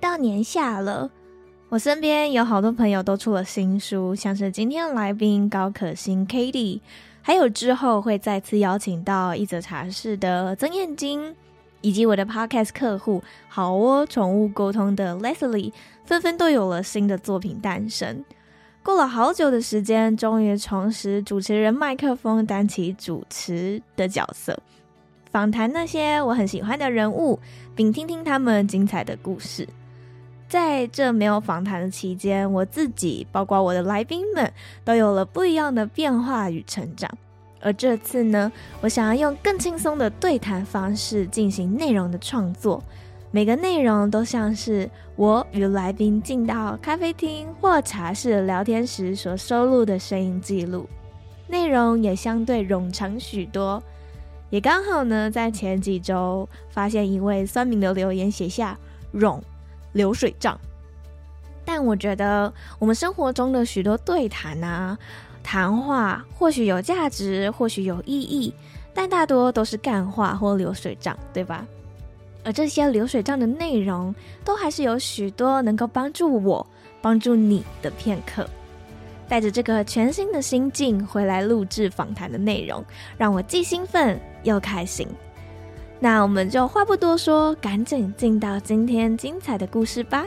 到年下了，我身边有好多朋友都出了新书，像是今天来宾高可欣 Cady，还有之后会再次邀请到一则茶室的曾燕金，以及我的 Podcast 客户好窝宠物沟通的 Leslie，纷纷都有了新的作品诞生。过了好久的时间，终于重拾主持人麦克风，担起主持的角色，访谈那些我很喜欢的人物，并听听他们精彩的故事。在这没有访谈的期间，我自己包括我的来宾们都有了不一样的变化与成长。而这次呢，我想要用更轻松的对谈方式进行内容的创作，每个内容都像是我与来宾进到咖啡厅或茶室聊天时所收录的声音记录，内容也相对冗长许多。也刚好呢，在前几周发现一位酸民的留言，写下“冗”。流水账，但我觉得我们生活中的许多对谈啊、谈话，或许有价值，或许有意义，但大多都是干话或流水账，对吧？而这些流水账的内容，都还是有许多能够帮助我、帮助你的片刻。带着这个全新的心境回来录制访谈的内容，让我既兴奋又开心。那我们就话不多说，赶紧进到今天精彩的故事吧。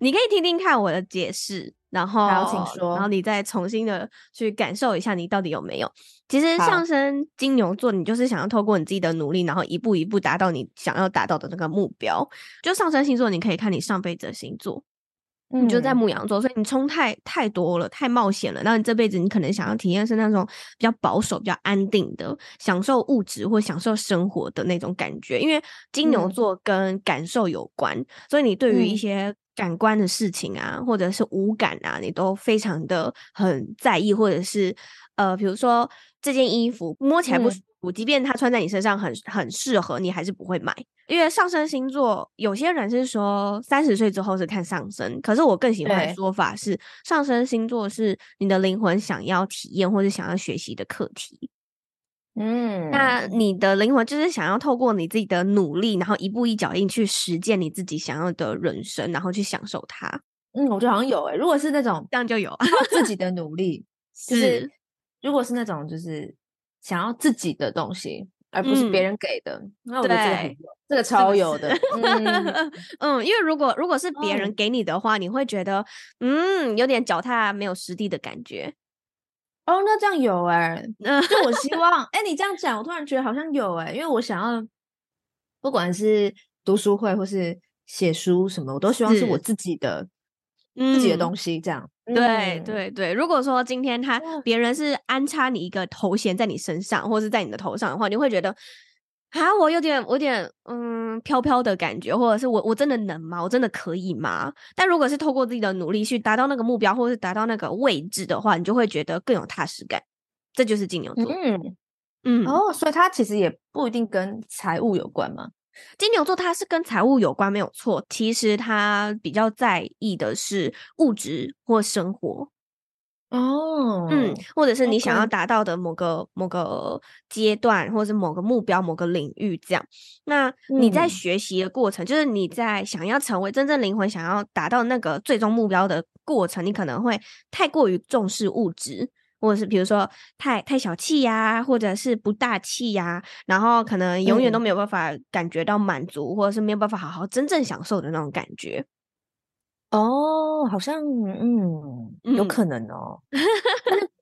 你可以听听看我的解释，然后，好，请说，然后你再重新的去感受一下，你到底有没有？其实上升金牛座，你就是想要透过你自己的努力，然后一步一步达到你想要达到的那个目标。就上升星座，你可以看你上辈子的星座。你就在牧羊座，所以你冲太太多了，太冒险了。那你这辈子你可能想要体验是那种比较保守、比较安定的，享受物质或享受生活的那种感觉。因为金牛座跟感受有关，嗯、所以你对于一些感官的事情啊，嗯、或者是五感啊，你都非常的很在意，或者是呃，比如说这件衣服摸起来不舒服，嗯、即便它穿在你身上很很适合，你还是不会买。因为上升星座，有些人是说三十岁之后是看上升，可是我更喜欢的说法是，上升星座是你的灵魂想要体验或者想要学习的课题。嗯，那你的灵魂就是想要透过你自己的努力，然后一步一脚印去实践你自己想要的人生，然后去享受它。嗯，我觉得好像有诶、欸，如果是那种这样就有自己的努力，就是，是如果是那种就是想要自己的东西。而不是别人给的，嗯、那我觉得这个很有，这个超有的。嗯，嗯，因为如果如果是别人给你的话，哦、你会觉得嗯有点脚踏没有实地的感觉。哦，那这样有哎、欸，就我希望哎、欸，你这样讲，我突然觉得好像有哎、欸，因为我想要不管是读书会或是写书什么，我都希望是我自己的。自己的东西，这样、嗯、对对对。如果说今天他别人是安插你一个头衔在你身上，或是在你的头上的话，你会觉得啊，我有点，我有点嗯飘飘的感觉，或者是我我真的能吗？我真的可以吗？但如果是透过自己的努力去达到那个目标，或是达到那个位置的话，你就会觉得更有踏实感。这就是金牛座。嗯嗯哦，所以它其实也不一定跟财务有关吗？金牛座它是跟财务有关，没有错。其实他比较在意的是物质或生活哦，嗯，或者是你想要达到的某个.某个阶段，或者是某个目标、某个领域这样。那你在学习的过程，嗯、就是你在想要成为真正灵魂、想要达到那个最终目标的过程，你可能会太过于重视物质。或者是比如说太太小气呀，或者是不大气呀，然后可能永远都没有办法感觉到满足，嗯、或者是没有办法好好真正享受的那种感觉。哦，好像嗯，有可能哦。嗯、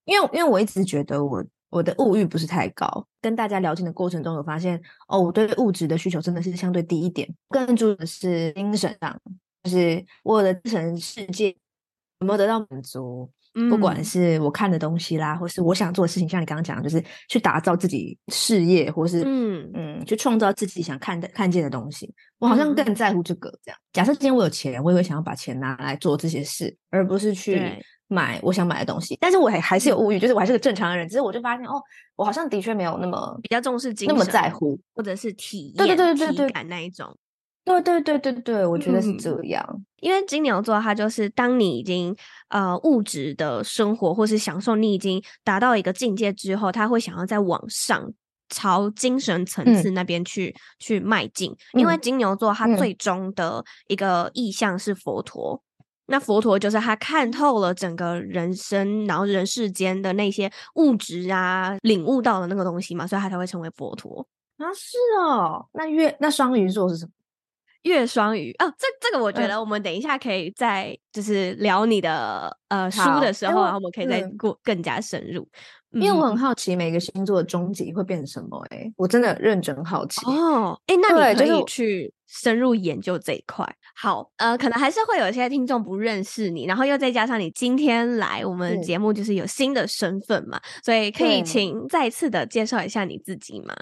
因为因为我一直觉得我我的物欲不是太高，跟大家聊天的过程中有发现哦，我对物质的需求真的是相对低一点，更注重的是精神上，就是我的精神世界。有没有得到满足？嗯、不管是我看的东西啦，或是我想做的事情，像你刚刚讲的，就是去打造自己事业，或是嗯嗯，去创造自己想看的看见的东西。我好像更在乎这个。这样，嗯、假设今天我有钱，我也会想要把钱拿来做这些事，而不是去买我想买的东西。但是我还还是有物欲，就是我还是个正常的人。只是我就发现，哦，我好像的确没有那么比较重视精神，那么在乎，或者是体验，对对对对对，体感那一种。对对对对对，我觉得是这样。嗯、因为金牛座，它就是当你已经呃物质的生活或是享受，你已经达到一个境界之后，他会想要再往上朝精神层次那边去、嗯、去迈进。因为金牛座，它最终的一个意向是佛陀。嗯、那佛陀就是他看透了整个人生，然后人世间的那些物质啊，领悟到的那个东西嘛，所以他才会成为佛陀。啊，是哦。那月那双鱼座是什么？月双鱼哦，这这个我觉得我们等一下可以在就是聊你的、嗯、呃书的时候，然后我们可以再过更加深入。因为我很好奇每个星座的终极会变成什么、欸，哎，我真的认真好奇哦。哎，那你可以去深入研究这一块。好，呃，可能还是会有一些听众不认识你，然后又再加上你今天来我们节目，就是有新的身份嘛，嗯、所以可以请再次的介绍一下你自己吗？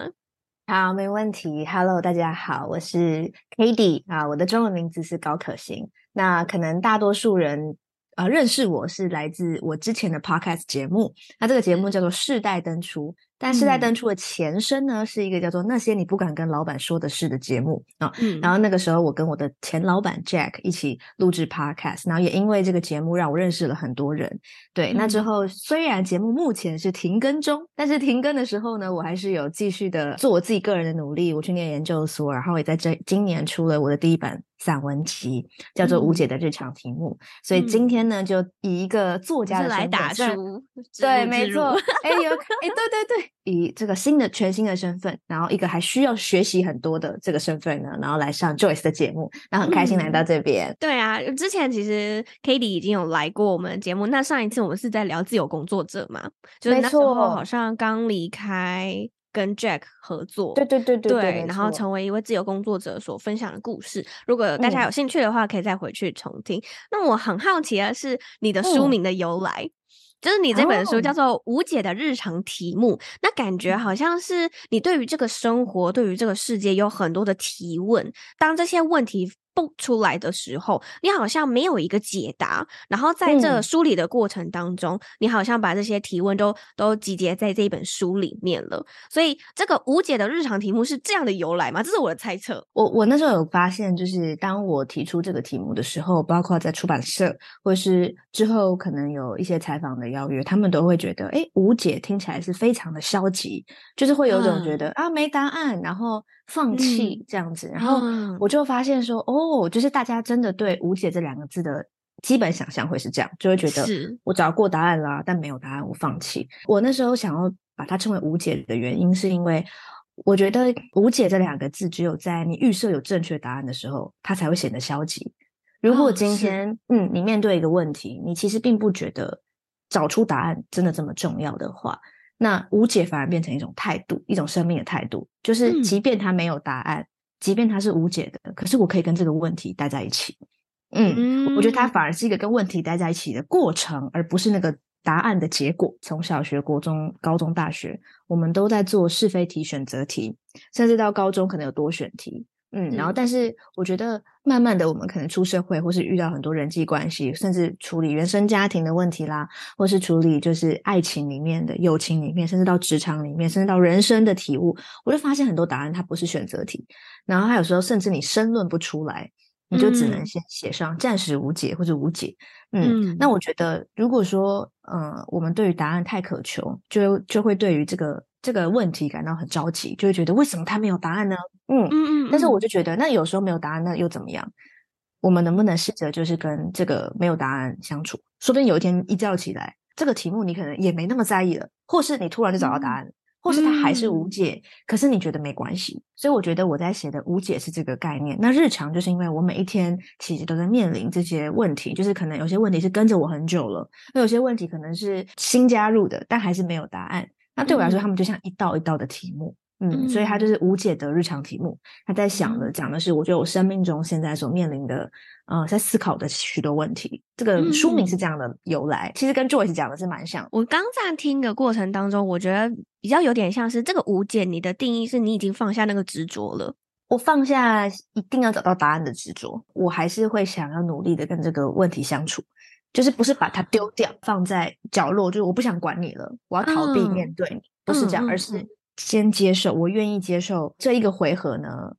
好，没问题。Hello，大家好，我是 k a t i e 啊，我的中文名字是高可欣。那可能大多数人呃认识我是来自我之前的 Podcast 节目，那这个节目叫做世代登出。但是在登出的前身呢，是一个叫做《那些你不敢跟老板说的事》的节目啊。嗯，然后那个时候我跟我的前老板 Jack 一起录制 Podcast，然后也因为这个节目让我认识了很多人。对，那之后虽然节目目前是停更中，但是停更的时候呢，我还是有继续的做我自己个人的努力。我去念研究所，然后也在这今年出了我的第一本散文集，叫做《吴姐的日常题目》。嗯、所以今天呢，就以一个作家来打书，对，没错。哎有哎，对对对。以这个新的全新的身份，然后一个还需要学习很多的这个身份呢，然后来上 Joyce 的节目，那很开心来到这边。嗯、对啊，之前其实 k a t i e 已经有来过我们的节目，那上一次我们是在聊自由工作者嘛，就是那时候好像刚离开跟 Jack 合作，对对对对对，对，然后成为一位自由工作者所分享的故事。如果大家有兴趣的话，可以再回去重听。嗯、那我很好奇的是你的书名的由来。嗯就是你这本书叫做《无解的日常题目》，oh. 那感觉好像是你对于这个生活、对于这个世界有很多的提问。当这些问题蹦出来的时候，你好像没有一个解答，然后在这梳理的过程当中，嗯、你好像把这些提问都都集结在这一本书里面了。所以，这个无解的日常题目是这样的由来吗？这是我的猜测。我我那时候有发现，就是当我提出这个题目的时候，包括在出版社，或是之后可能有一些采访的邀约，他们都会觉得，哎，无解听起来是非常的消极，就是会有种觉得、嗯、啊没答案，然后。放弃这样子，嗯、然后我就发现说，嗯、哦，就是大家真的对“无解”这两个字的基本想象会是这样，就会觉得我找过答案啦，但没有答案，我放弃。我那时候想要把它称为“无解”的原因，是因为我觉得“无解”这两个字，只有在你预设有正确答案的时候，它才会显得消极。如果今天，哦、嗯，你面对一个问题，你其实并不觉得找出答案真的这么重要的话。那无解反而变成一种态度，一种生命的态度，就是即便它没有答案，嗯、即便它是无解的，可是我可以跟这个问题待在一起。嗯，嗯，我觉得它反而是一个跟问题待在一起的过程，而不是那个答案的结果。从小学、国中、高中、大学，我们都在做是非题、选择题，甚至到高中可能有多选题。嗯，然后，但是我觉得，慢慢的，我们可能出社会，或是遇到很多人际关系，甚至处理原生家庭的问题啦，或是处理就是爱情里面的、友情里面，甚至到职场里面，甚至到人生的体悟，我就发现很多答案它不是选择题，然后它有时候甚至你申论不出来，你就只能先写上暂时无解或者无解。嗯，嗯，那我觉得，如果说，嗯、呃，我们对于答案太渴求，就就会对于这个。这个问题感到很着急，就会觉得为什么他没有答案呢？嗯嗯嗯。但是我就觉得，那有时候没有答案，那又怎么样？我们能不能试着就是跟这个没有答案相处？说不定有一天一觉起来，这个题目你可能也没那么在意了，或是你突然就找到答案，嗯、或是它还是无解，嗯、可是你觉得没关系。所以我觉得我在写的无解是这个概念。那日常就是因为我每一天其实都在面临这些问题，就是可能有些问题是跟着我很久了，那有些问题可能是新加入的，但还是没有答案。那对我来说，他们就像一道一道的题目，嗯，所以他就是无解的日常题目。他在想的讲的是，我觉得我生命中现在所面临的，呃，在思考的许多问题。这个书名是这样的由来，其实跟 Joyce 讲的是蛮像。我刚在听的过程当中，我觉得比较有点像是这个无解，你的定义是你已经放下那个执着了。我放下一定要找到答案的执着，我还是会想要努力的跟这个问题相处，就是不是把它丢掉，放在角落，就是我不想管你了，我要逃避面对你，嗯、不是这样，而是先接受，我愿意接受这一个回合呢，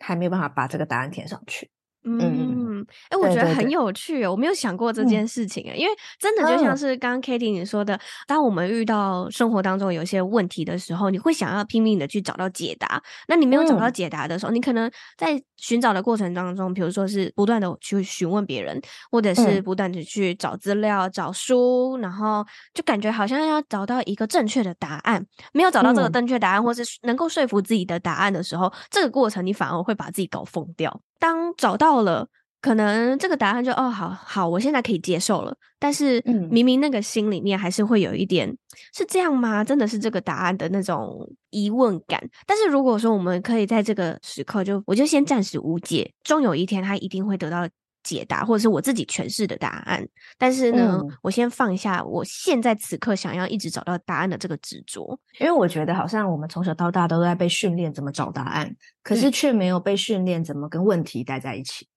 还没有办法把这个答案填上去。嗯，哎、欸，我觉得很有趣，对对对，我没有想过这件事情，嗯、因为真的就像是刚刚 Cady 你说的，嗯、当我们遇到生活当中有一些问题的时候，你会想要拼命的去找到解答。那你没有找到解答的时候，嗯、你可能在寻找的过程当中，比如说是不断的去询问别人，或者是不断的去找资料、找书，然后就感觉好像要找到一个正确的答案。没有找到这个正确答案，嗯、或是能够说服自己的答案的时候，这个过程你反而会把自己搞疯掉。当找到了，可能这个答案就哦，好好，我现在可以接受了。但是明明那个心里面还是会有一点，嗯、是这样吗？真的是这个答案的那种疑问感。但是如果说我们可以在这个时刻就，就我就先暂时无解，终有一天他一定会得到解答，或者是我自己诠释的答案。但是呢，嗯、我先放下我现在此刻想要一直找到答案的这个执着，因为我觉得好像我们从小到大都在被训练怎么找答案，可是却没有被训练怎么跟问题待在一起。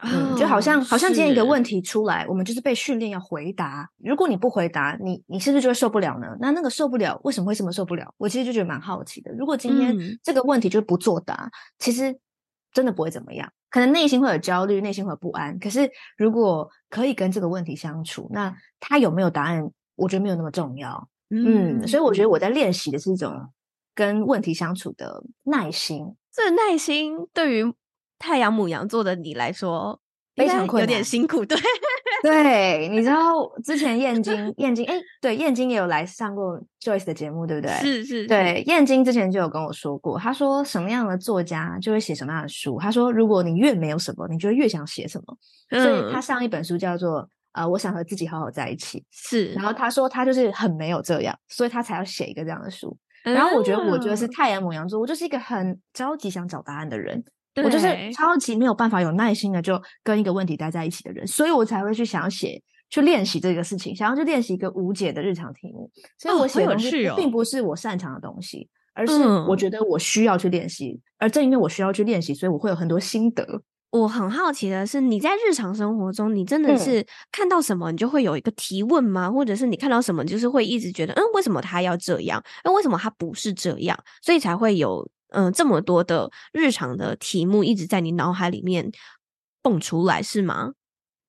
嗯，就好像好像今天一个问题出来，我们就是被训练要回答。如果你不回答，你你是不是就会受不了呢？那那个受不了，为什么会这么受不了？我其实就觉得蛮好奇的。如果今天这个问题就不作答，其实真的不会怎么样。可能内心会有焦虑，内心会有不安。可是如果可以跟这个问题相处，那他有没有答案？我觉得没有那么重要。嗯，所以我觉得我在练习的是一种跟问题相处的耐心。这耐心对于。太阳母羊座的你来说非常困难，有点辛苦。对 对，你知道之前燕京燕京哎，对燕京也有来上过 Joyce 的节目，对不对？是是，是，对燕京之前就有跟我说过，他说什么样的作家就会写什么样的书。他说如果你越没有什么，你就越想写什么。嗯、所以他上一本书叫做呃，我想和自己好好在一起。是，然后他说他就是很没有这样，所以他才要写一个这样的书。嗯、然后我觉得我觉得是太阳母羊座，我就是一个很着急想找答案的人。对我就是超级没有办法有耐心的就跟一个问题待在一起的人，所以我才会去想要写，去练习这个事情，想要去练习一个无解的日常题目。所以我写的东西并不是我擅长的东西，哦哦、而是我觉得我需要去练习。嗯、而正因为我需要去练习，所以我会有很多心得。我很好奇的是，你在日常生活中，你真的是看到什么，你就会有一个提问吗？嗯、或者是你看到什么，就是会一直觉得，嗯，为什么他要这样？那为什么他不是这样？所以才会有。嗯、呃，这么多的日常的题目一直在你脑海里面蹦出来，是吗？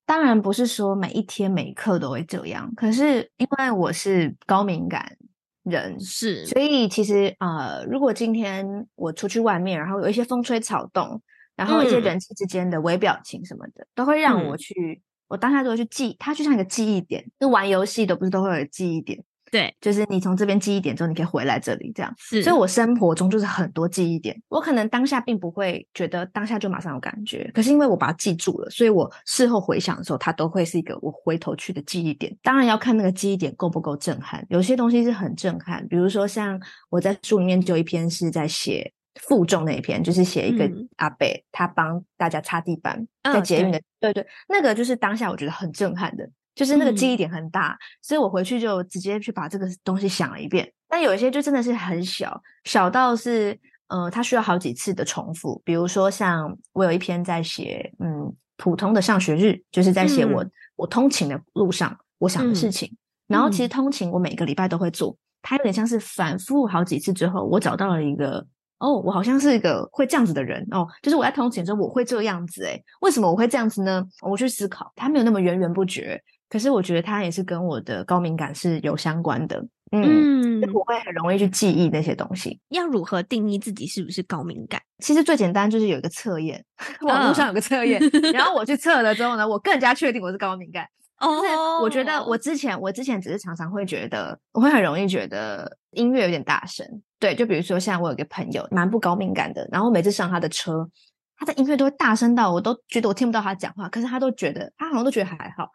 当然不是说每一天每一刻都会这样，可是因为我是高敏感人，是，所以其实呃，如果今天我出去外面，然后有一些风吹草动，然后一些人际之间的微表情什么的，嗯、都会让我去，我当下都会去记，它就像一个记忆点，就玩游戏的不是都会有记忆点。对，就是你从这边记忆点之后，你可以回来这里，这样。是，所以我生活中就是很多记忆点，我可能当下并不会觉得当下就马上有感觉，可是因为我把它记住了，所以我事后回想的时候，它都会是一个我回头去的记忆点。当然要看那个记忆点够不够震撼，有些东西是很震撼，比如说像我在书里面就有一篇是在写负重那一篇，就是写一个阿伯、嗯、他帮大家擦地板，在捷运的，对对，那个就是当下我觉得很震撼的。就是那个记忆点很大，嗯、所以我回去就直接去把这个东西想了一遍。但有一些就真的是很小，小到是呃，它需要好几次的重复。比如说，像我有一篇在写，嗯，普通的上学日，就是在写我、嗯、我通勤的路上我想的事情。嗯、然后其实通勤我每个礼拜都会做，它有点像是反复好几次之后，我找到了一个哦，我好像是一个会这样子的人哦，就是我在通勤的时候我会这个样子诶，为什么我会这样子呢？我去思考，它没有那么源源不绝。可是我觉得它也是跟我的高敏感是有相关的，嗯，嗯，我会很容易去记忆那些东西。要如何定义自己是不是高敏感？其实最简单就是有一个测验，网络上有个测验，哦、然后我去测了之后呢，我更加确定我是高敏感。哦，我觉得我之前我之前只是常常会觉得，我会很容易觉得音乐有点大声。对，就比如说像我有个朋友蛮不高敏感的，然后每次上他的车，他的音乐都会大声到我都觉得我听不到他讲话，可是他都觉得他好像都觉得还好。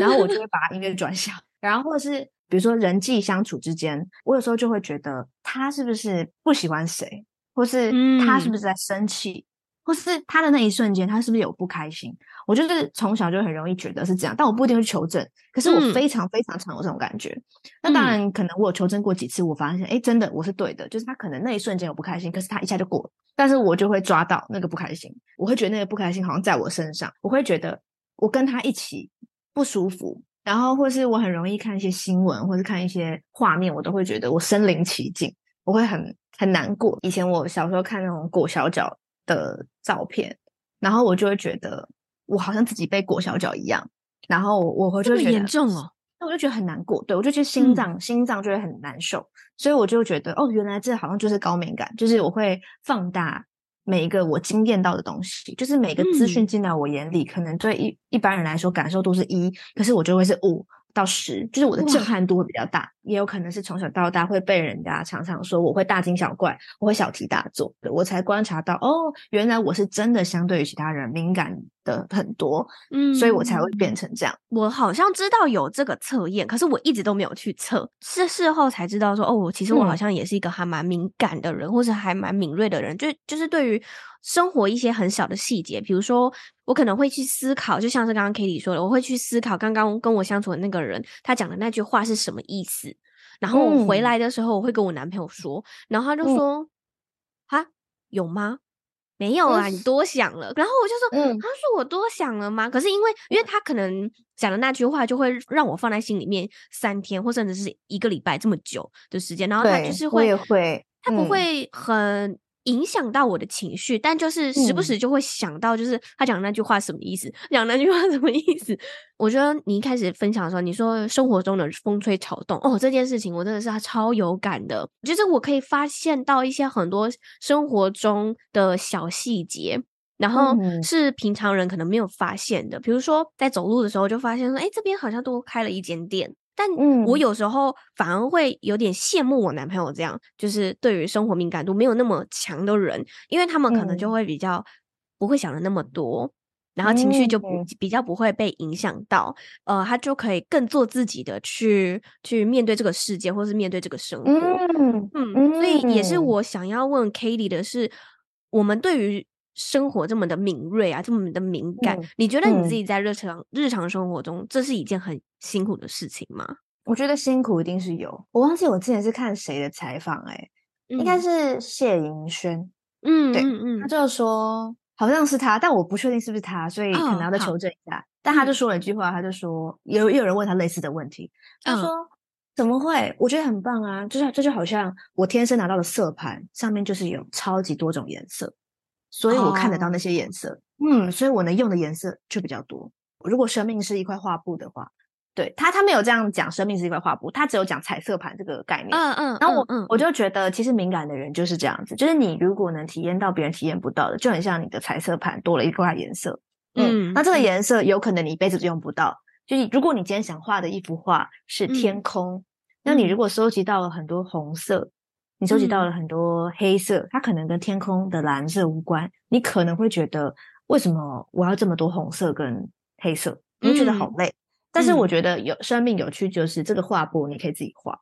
然后我就会 把音乐转小，然后或者是比如说人际相处之间，我有时候就会觉得他是不是不喜欢谁，或是他是不是在生气，嗯、或是他的那一瞬间他是不是有不开心？我就是从小就很容易觉得是这样，但我不一定会去求证。可是我非常非常常有这种感觉。嗯、那当然，可能我有求证过几次，我发现，哎，真的我是对的，就是他可能那一瞬间有不开心，可是他一下就过了。但是我就会抓到那个不开心，我会觉得那个不开心好像在我身上，我会觉得我跟他一起不舒服，然后或是我很容易看一些新闻，或是看一些画面，我都会觉得我身临其境，我会很很难过。以前我小时候看那种裹小脚的照片，然后我就会觉得。我好像自己被裹小脚一样，然后我会就觉得严重哦，那我就觉得很难过，对，我就觉得心脏、嗯、心脏就会很难受，所以我就觉得哦，原来这好像就是高敏感，就是我会放大每一个我经验到的东西，就是每个资讯进来我眼里，嗯、可能对一一般人来说感受都是一，可是我就会是五。到十，就是我的震撼度会比较大，也有可能是从小到大会被人家常常说我会大惊小怪，我会小题大做，我才观察到哦，原来我是真的相对于其他人敏感的很多，嗯，所以我才会变成这样。我好像知道有这个测验，可是我一直都没有去测，是事后才知道说哦，其实我好像也是一个还蛮敏感的人，嗯、或是还蛮敏锐的人，就就是对于生活一些很小的细节，比如说。我可能会去思考，就像是刚刚 Cady 说的，我会去思考刚刚跟我相处的那个人他讲的那句话是什么意思。然后我回来的时候，我会跟我男朋友说，嗯、然后他就说：“啊、嗯，有吗？没有啊，你多想了。嗯”然后我就说：“嗯，他说我多想了吗？”可是因为，因为他可能讲的那句话就会让我放在心里面三天，或甚至是一个礼拜这么久的时间。然后他就是会，会，他不会很。影响到我的情绪，但就是时不时就会想到，就是他讲那句话什么意思？讲、嗯、那句话什么意思？我觉得你一开始分享的时候，你说生活中的风吹草动，哦，这件事情我真的是超有感的。就是我可以发现到一些很多生活中的小细节，然后是平常人可能没有发现的。比如说在走路的时候，就发现说，哎，这边好像多开了一间店。但我有时候反而会有点羡慕我男朋友这样，就是对于生活敏感度没有那么强的人，因为他们可能就会比较不会想的那么多，然后情绪就不比较不会被影响到，呃，他就可以更做自己的去去面对这个世界，或是面对这个生活。嗯。嗯，所以也是我想要问 Cady 的是，我们对于生活这么的敏锐啊，这么的敏感，嗯、你觉得你自己在日常、嗯、日常生活中，这是一件很辛苦的事情吗？我觉得辛苦一定是有。我忘记我之前是看谁的采访，哎，应该是谢盈萱。嗯，对，嗯嗯，他就说好像是他，但我不确定是不是他，所以可能要再求证一下。哦、但他就说了一句话，他就说有有人问他类似的问题，他说、嗯、怎么会？我觉得很棒啊，就是这就好像我天生拿到的色盘上面就是有超级多种颜色。所以我看得到那些颜色，oh. 嗯，所以我能用的颜色就比较多。如果生命是一块画布的话，对他，他没有这样讲，生命是一块画布，他只有讲彩色盘这个概念。嗯嗯，然后我嗯，我就觉得其实敏感的人就是这样子，就是你如果能体验到别人体验不到的，就很像你的彩色盘多了一块颜色。嗯，嗯，那这个颜色有可能你一辈子都用不到。就是如果你今天想画的一幅画是天空，嗯、那你如果收集到了很多红色。你收集到了很多黑色，嗯、它可能跟天空的蓝色无关。你可能会觉得，为什么我要这么多红色跟黑色？你会觉得好累。嗯、但是我觉得有生命有趣，就是这个画布你可以自己画。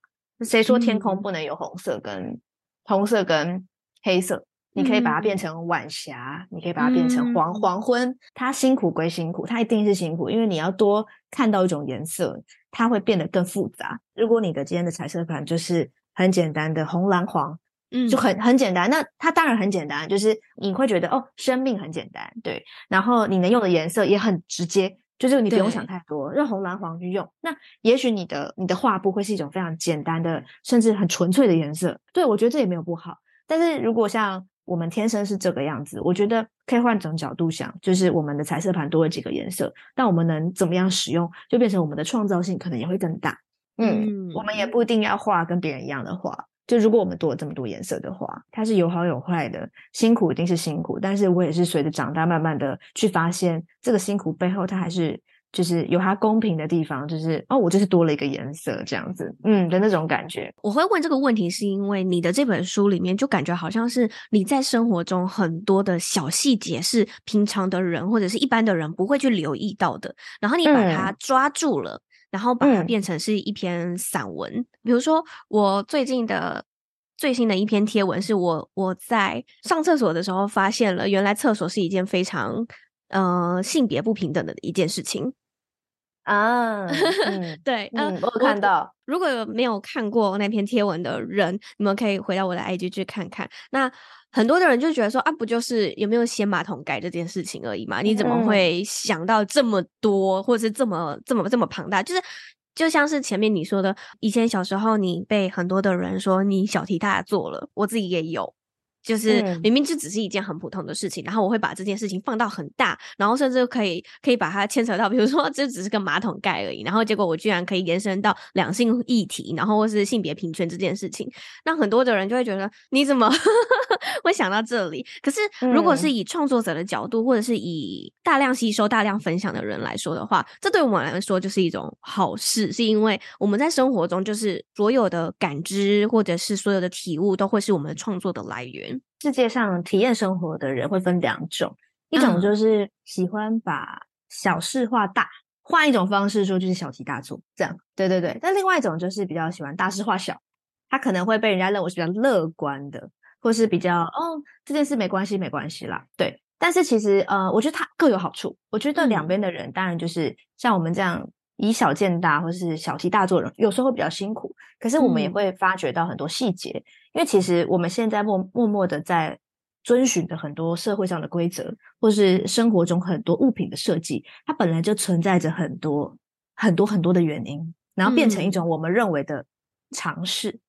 谁说天空不能有红色跟、嗯、红色跟黑色？你可以把它变成晚霞，嗯、你可以把它变成黄黄昏。它辛苦归辛苦，它一定是辛苦，因为你要多看到一种颜色，它会变得更复杂。如果你的今天的彩色盘就是。很简单的红蓝黄，嗯，就很很简单。那它当然很简单，就是你会觉得哦，生命很简单，对。然后你能用的颜色也很直接，就是你不用想太多，用红蓝黄去用。那也许你的你的画布会是一种非常简单的，甚至很纯粹的颜色。对，我觉得这也没有不好。但是如果像我们天生是这个样子，我觉得可以换种角度想，就是我们的彩色盘多了几个颜色，但我们能怎么样使用，就变成我们的创造性可能也会更大。嗯，我们也不一定要画跟别人一样的画。就如果我们多了这么多颜色的话，它是有好有坏的。辛苦一定是辛苦，但是我也是随着长大，慢慢的去发现这个辛苦背后，它还是就是有它公平的地方。就是哦，我就是多了一个颜色这样子，嗯的那种感觉。我会问这个问题，是因为你的这本书里面就感觉好像是你在生活中很多的小细节是平常的人或者是一般的人不会去留意到的，然后你把它抓住了。嗯然后把它变成是一篇散文。嗯、比如说，我最近的最新的一篇贴文，是我我在上厕所的时候发现了，原来厕所是一件非常呃性别不平等的一件事情啊。嗯、对，嗯，我有看到。如果有没有看过那篇贴文的人，你们可以回到我的 IG 去看看。那很多的人就觉得说啊，不就是有没有掀马桶盖这件事情而已嘛？你怎么会想到这么多，或者是这么这么这么庞大？就是就像是前面你说的，以前小时候你被很多的人说你小题大做了，我自己也有。就是明明就只是一件很普通的事情，嗯、然后我会把这件事情放到很大，然后甚至可以可以把它牵扯到，比如说这只是个马桶盖而已，然后结果我居然可以延伸到两性议题，然后或是性别平权这件事情，那很多的人就会觉得你怎么 会想到这里？可是如果是以创作者的角度，或者是以大量吸收、大量分享的人来说的话，这对我们来说就是一种好事，是因为我们在生活中就是所有的感知或者是所有的体悟都会是我们创作的来源。世界上体验生活的人会分两种，一种就是喜欢把小事化大，换一种方式说就是小题大做，这样，对对对。但另外一种就是比较喜欢大事化小，他可能会被人家认为是比较乐观的，或是比较哦这件事没关系没关系啦，对。但是其实呃，我觉得他各有好处。我觉得两边的人当然就是像我们这样。以小见大，或是小题大做人，有时候会比较辛苦。可是我们也会发觉到很多细节，嗯、因为其实我们现在默默默的在遵循的很多社会上的规则，或是生活中很多物品的设计，它本来就存在着很多很多很多的原因，然后变成一种我们认为的尝试，嗯、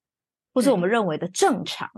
或是我们认为的正常。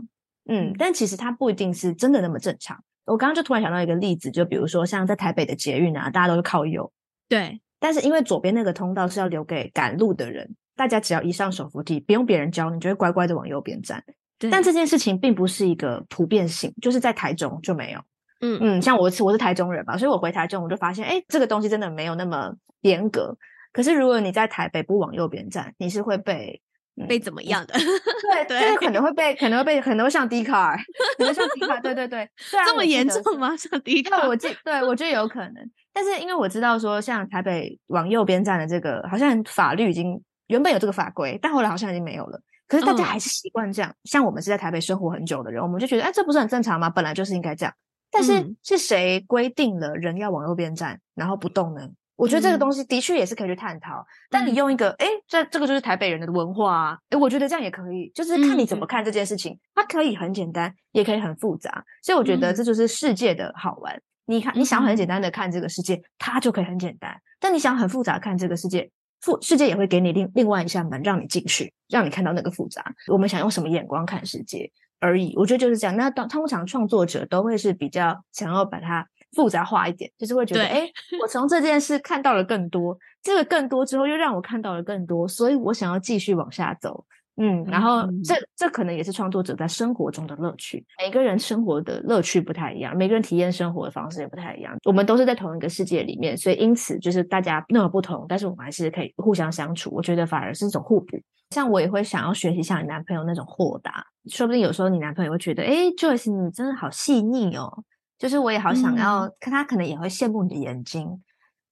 嗯，嗯，但其实它不一定是真的那么正常。我刚刚就突然想到一个例子，就比如说像在台北的捷运啊，大家都是靠右，对。但是因为左边那个通道是要留给赶路的人，大家只要一上手扶梯，不用别人教，你就会乖乖的往右边站。对但这件事情并不是一个普遍性，就是在台中就没有。嗯嗯，像我我是台中人嘛，所以我回台中我就发现，哎，这个东西真的没有那么严格。可是如果你在台北不往右边站，你是会被、嗯、被怎么样的？对 对，就是可能会被可能会被可能会像 D 卡，可能像 D 卡，对对对，这么严重吗？像 D 卡，我记对我觉得有可能。但是因为我知道说，像台北往右边站的这个，好像法律已经原本有这个法规，但后来好像已经没有了。可是大家还是习惯这样。嗯、像我们是在台北生活很久的人，我们就觉得，哎，这不是很正常吗？本来就是应该这样。但是、嗯、是谁规定了人要往右边站，然后不动呢？我觉得这个东西的确也是可以去探讨。嗯、但你用一个，哎，这这个就是台北人的文化啊，哎，我觉得这样也可以，就是看你怎么看这件事情。嗯、它可以很简单，也可以很复杂。所以我觉得这就是世界的好玩。你看，你想很简单的看这个世界，它就可以很简单；但你想很复杂看这个世界，复世界也会给你另另外一扇门，让你进去，让你看到那个复杂。我们想用什么眼光看世界而已。我觉得就是这样。那当通常创作者都会是比较想要把它复杂化一点，就是会觉得，哎，我从这件事看到了更多，这个更多之后又让我看到了更多，所以我想要继续往下走。嗯，然后这这可能也是创作者在生活中的乐趣。每个人生活的乐趣不太一样，每个人体验生活的方式也不太一样。我们都是在同一个世界里面，所以因此就是大家那么不同，但是我们还是可以互相相处。我觉得反而是一种互补。像我也会想要学习像你男朋友那种豁达，说不定有时候你男朋友会觉得，哎，Joyce 你真的好细腻哦。就是我也好想要，他可能也会羡慕你的眼睛。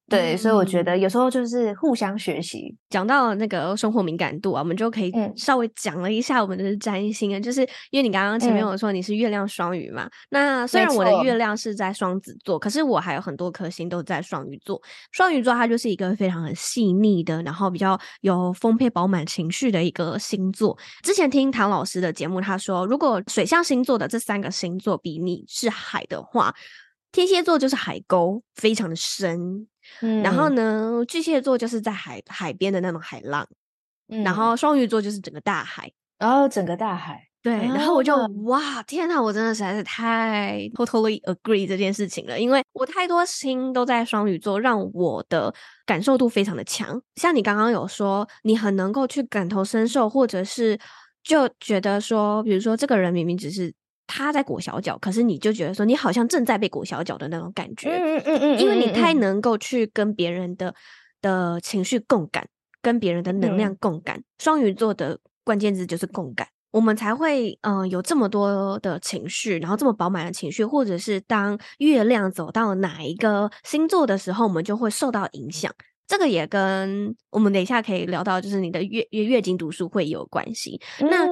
对，所以我觉得有时候就是互相学习。讲到那个生活敏感度啊，我们就可以稍微讲了一下我们的占星啊，嗯、就是因为你刚刚前面有说你是月亮双鱼嘛，嗯、那虽然我的月亮是在双子座，可是我还有很多颗星都在双鱼座。双鱼座它就是一个非常很细腻的，然后比较有丰沛饱满情绪的一个星座。之前听唐老师的节目，他说如果水象星座的这三个星座比你是海的话，天蝎座就是海沟，非常的深。嗯，然后呢，巨蟹座就是在海海边的那种海浪，嗯，然后双鱼座就是整个大海，然后整个大海，对，然后我就哇，天呐，我真的实在是太 totally agree 这件事情了，因为我太多心都在双鱼座，让我的感受度非常的强。像你刚刚有说，你很能够去感同身受，或者是就觉得说，比如说这个人明明只是。他在裹小脚，可是你就觉得说你好像正在被裹小脚的那种感觉，嗯嗯嗯，因为你太能够去跟别人的的情绪共感，跟别人的能量共感。双鱼座的关键字就是共感，我们才会嗯、呃、有这么多的情绪，然后这么饱满的情绪，或者是当月亮走到哪一个星座的时候，我们就会受到影响。这个也跟我们等一下可以聊到，就是你的月月月经读书会有关系。嗯、那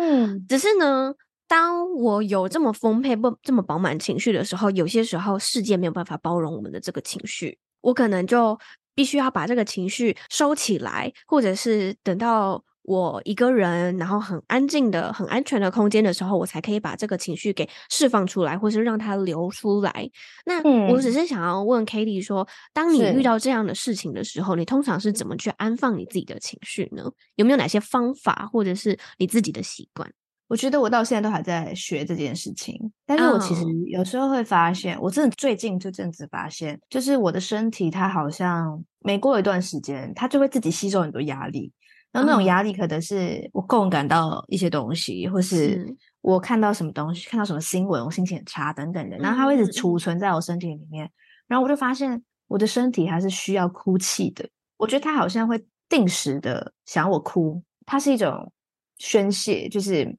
只是呢，当我有这么丰沛、不这么饱满情绪的时候，有些时候世界没有办法包容我们的这个情绪，我可能就必须要把这个情绪收起来，或者是等到。我一个人，然后很安静的、很安全的空间的时候，我才可以把这个情绪给释放出来，或是让它流出来。那我只是想要问 k a t i e 说，当你遇到这样的事情的时候，你通常是怎么去安放你自己的情绪呢？有没有哪些方法，或者是你自己的习惯？我觉得我到现在都还在学这件事情，但是我其实有时候会发现，我真的最近这阵子发现，就是我的身体它好像每过一段时间，它就会自己吸收很多压力。然后那种压力可能是我共感到一些东西，或是我看到什么东西，看到什么新闻，我心情很差等等的，然后它会一直储存在我身体里面。然后我就发现我的身体还是需要哭泣的。我觉得它好像会定时的想我哭，它是一种宣泄，就是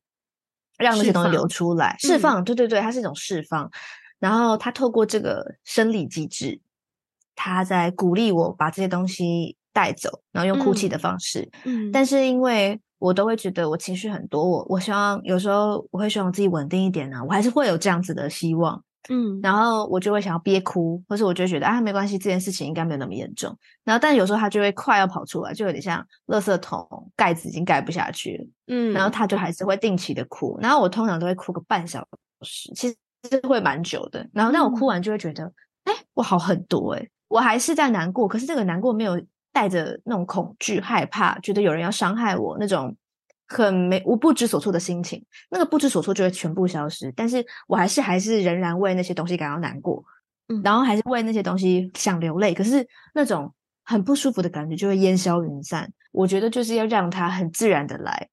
让那些东西流出来，释放。对对对，它是一种释放。然后它透过这个生理机制，它在鼓励我把这些东西。带走，然后用哭泣的方式。嗯，但是因为我都会觉得我情绪很多，我我希望有时候我会希望自己稳定一点呢、啊，我还是会有这样子的希望。嗯，然后我就会想要憋哭，或是我就觉得啊没关系，这件事情应该没有那么严重。然后但有时候他就会快要跑出来，就有点像垃圾桶盖子已经盖不下去了。嗯，然后他就还是会定期的哭，然后我通常都会哭个半小时，其实会蛮久的。然后但我哭完就会觉得，哎、嗯，我好很多哎、欸，我还是在难过，可是这个难过没有。带着那种恐惧、害怕，觉得有人要伤害我，那种很没我不知所措的心情，那个不知所措就会全部消失。但是我还是还是仍然为那些东西感到难过，嗯，然后还是为那些东西想流泪。可是那种很不舒服的感觉就会烟消云散。我觉得就是要让它很自然的来，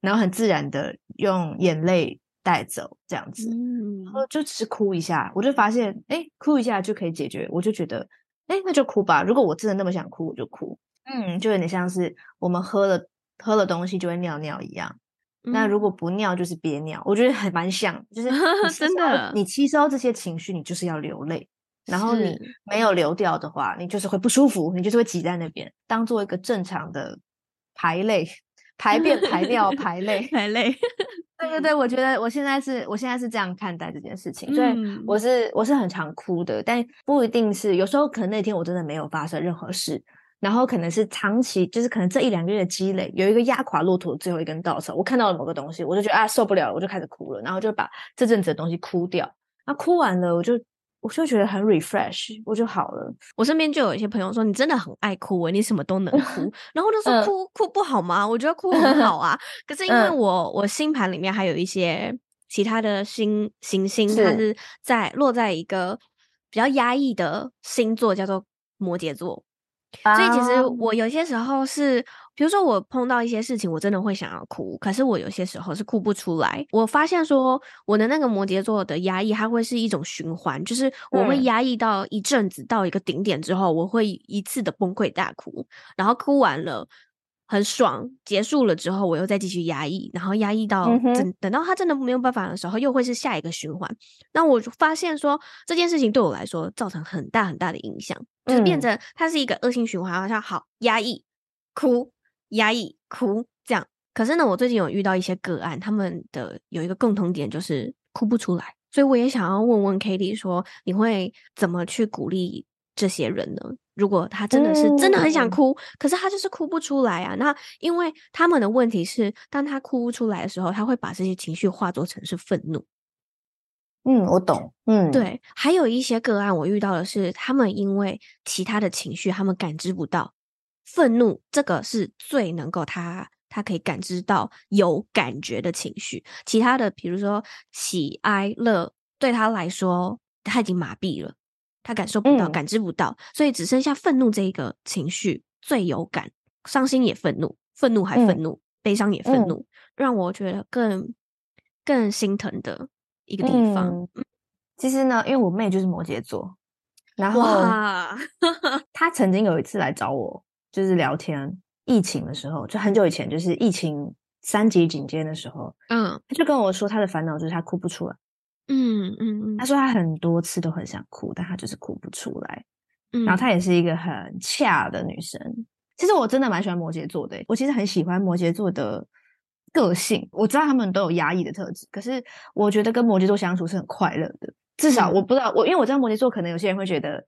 然后很自然的用眼泪带走，这样子，嗯，然后就只是哭一下，我就发现，哎，哭一下就可以解决，我就觉得。哎，那就哭吧。如果我真的那么想哭，我就哭。嗯，就有点像是我们喝了喝了东西就会尿尿一样。嗯、那如果不尿，就是憋尿。我觉得还蛮像，就是 真的。你吸收这些情绪，你就是要流泪。然后你没有流掉的话，你就是会不舒服，你就是会挤在那边，当做一个正常的排泪、排便、排尿、排 泪、排泪。对对对，我觉得我现在是我现在是这样看待这件事情，所以我是我是很常哭的，但不一定是，有时候可能那天我真的没有发生任何事，然后可能是长期，就是可能这一两个月的积累，有一个压垮骆驼的最后一根稻草，我看到了某个东西，我就觉得啊受不了了，我就开始哭了，然后就把这阵子的东西哭掉，那哭完了我就。我就觉得很 refresh，我就好了。我身边就有一些朋友说：“你真的很爱哭欸，你什么都能哭。”然后就说：“哭哭不好吗？”我觉得哭很好啊。可是因为我我星盘里面还有一些其他的星行星，它是在落在一个比较压抑的星座，叫做摩羯座。所以其实我有些时候是。比如说我碰到一些事情，我真的会想要哭，可是我有些时候是哭不出来。我发现说我的那个摩羯座的压抑，它会是一种循环，就是我会压抑到一阵子，到一个顶点之后，我会一次的崩溃大哭，然后哭完了很爽，结束了之后，我又再继续压抑，然后压抑到等等到他真的没有办法的时候，又会是下一个循环。那我就发现说这件事情对我来说造成很大很大的影响，就是变成它是一个恶性循环，好像好压抑哭。压抑哭这样，可是呢，我最近有遇到一些个案，他们的有一个共同点就是哭不出来，所以我也想要问问 Cady 说，你会怎么去鼓励这些人呢？如果他真的是真的很想哭，嗯、可是他就是哭不出来啊。那因为他们的问题是，当他哭不出来的时候，他会把这些情绪化作成是愤怒。嗯，我懂。嗯，对。还有一些个案，我遇到的是，他们因为其他的情绪，他们感知不到。愤怒，这个是最能够他他可以感知到有感觉的情绪，其他的比如说喜哀乐，对他来说他已经麻痹了，他感受不到，嗯、感知不到，所以只剩下愤怒这一个情绪最有感，伤心也愤怒，愤怒还愤怒，嗯、悲伤也愤怒，嗯、让我觉得更更心疼的一个地方。嗯、其实呢，因为我妹就是摩羯座，然后 她曾经有一次来找我。就是聊天，疫情的时候，就很久以前，就是疫情三级警戒的时候，嗯，她就跟我说她的烦恼就是她哭不出来，嗯嗯嗯，他说她很多次都很想哭，但她就是哭不出来。嗯，然后她也是一个很恰的女生。其实我真的蛮喜欢摩羯座的，我其实很喜欢摩羯座的个性。我知道他们都有压抑的特质，可是我觉得跟摩羯座相处是很快乐的。至少我不知道，我因为我知道摩羯座可能有些人会觉得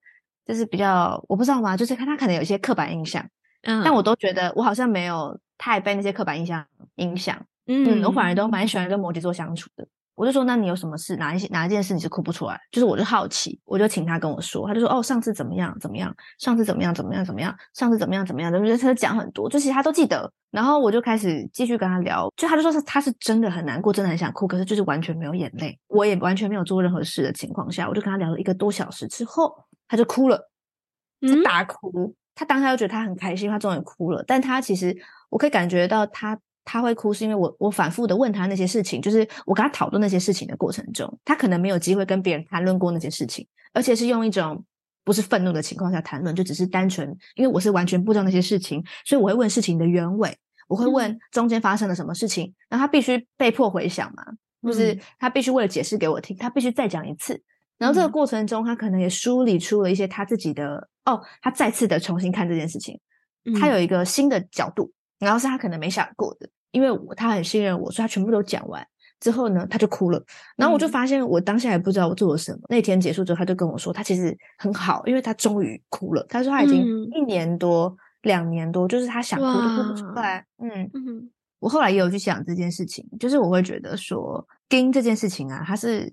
就是比较，我不知道嘛？就是看他可能有一些刻板印象，嗯，但我都觉得我好像没有太被那些刻板印象影响，嗯，嗯，我反而都蛮喜欢跟摩羯座相处的。我就说，那你有什么事？哪一些哪一件事你是哭不出来？就是我就好奇，我就请他跟我说。他就说，哦，上次怎么样怎么样？上次怎么样怎么样怎么样？上次怎么样怎么样？然后就他讲很多，就其实他都记得。然后我就开始继续跟他聊，就他就说是他是真的很难过，真的很想哭，可是就是完全没有眼泪。我也完全没有做任何事的情况下，我就跟他聊了一个多小时之后，他就哭了，嗯大哭。嗯、他当下就觉得他很开心，他终于哭了。但他其实我可以感觉到他。他会哭，是因为我我反复的问他那些事情，就是我跟他讨论那些事情的过程中，他可能没有机会跟别人谈论过那些事情，而且是用一种不是愤怒的情况下谈论，就只是单纯，因为我是完全不知道那些事情，所以我会问事情的原委，我会问中间发生了什么事情，然后他必须被迫回想嘛，就是他必须为了解释给我听，他必须再讲一次，然后这个过程中，他可能也梳理出了一些他自己的哦，他再次的重新看这件事情，他有一个新的角度。然后是他可能没想过的，因为我他很信任我，所以他全部都讲完之后呢，他就哭了。然后我就发现，我当下也不知道我做了什么。嗯、那天结束之后，他就跟我说，他其实很好，因为他终于哭了。他说他已经一年多、嗯、两年多，就是他想哭都哭不出来。嗯嗯，我后来也有去想这件事情，就是我会觉得说，惊这件事情啊，它是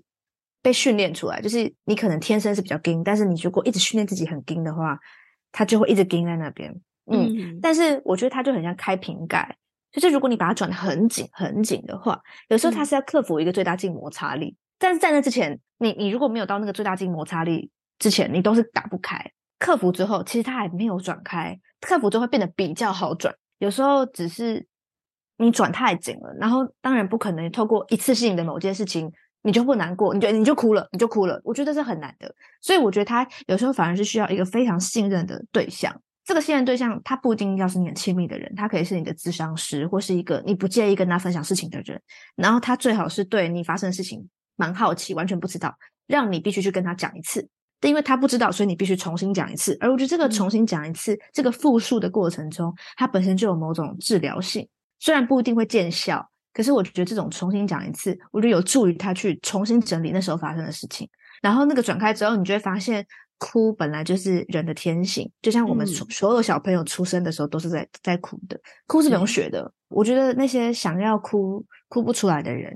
被训练出来，就是你可能天生是比较硬，但是你如果一直训练自己很硬的话，他就会一直硬在那边。嗯，但是我觉得它就很像开瓶盖，就是如果你把它转的很紧很紧的话，有时候它是要克服一个最大静摩擦力。嗯、但是在那之前，你你如果没有到那个最大静摩擦力之前，你都是打不开。克服之后，其实它还没有转开，克服之后会变得比较好转。有时候只是你转太紧了，然后当然不可能透过一次性的某件事情，你就不难过，你就你就哭了，你就哭了。我觉得是很难的，所以我觉得他有时候反而是需要一个非常信任的对象。这个信任对象，他不一定要是你很亲密的人，他可以是你的智商师，或是一个你不介意跟他分享事情的人。然后他最好是对你发生的事情蛮好奇，完全不知道，让你必须去跟他讲一次。但因为他不知道，所以你必须重新讲一次。而我觉得这个重新讲一次，嗯、这个复述的过程中，它本身就有某种治疗性，虽然不一定会见效，可是我觉得这种重新讲一次，我觉得有助于他去重新整理那时候发生的事情。然后那个转开之后，你就会发现。哭本来就是人的天性，就像我们所所有小朋友出生的时候都是在在哭的，哭是不用学的。嗯、我觉得那些想要哭哭不出来的人，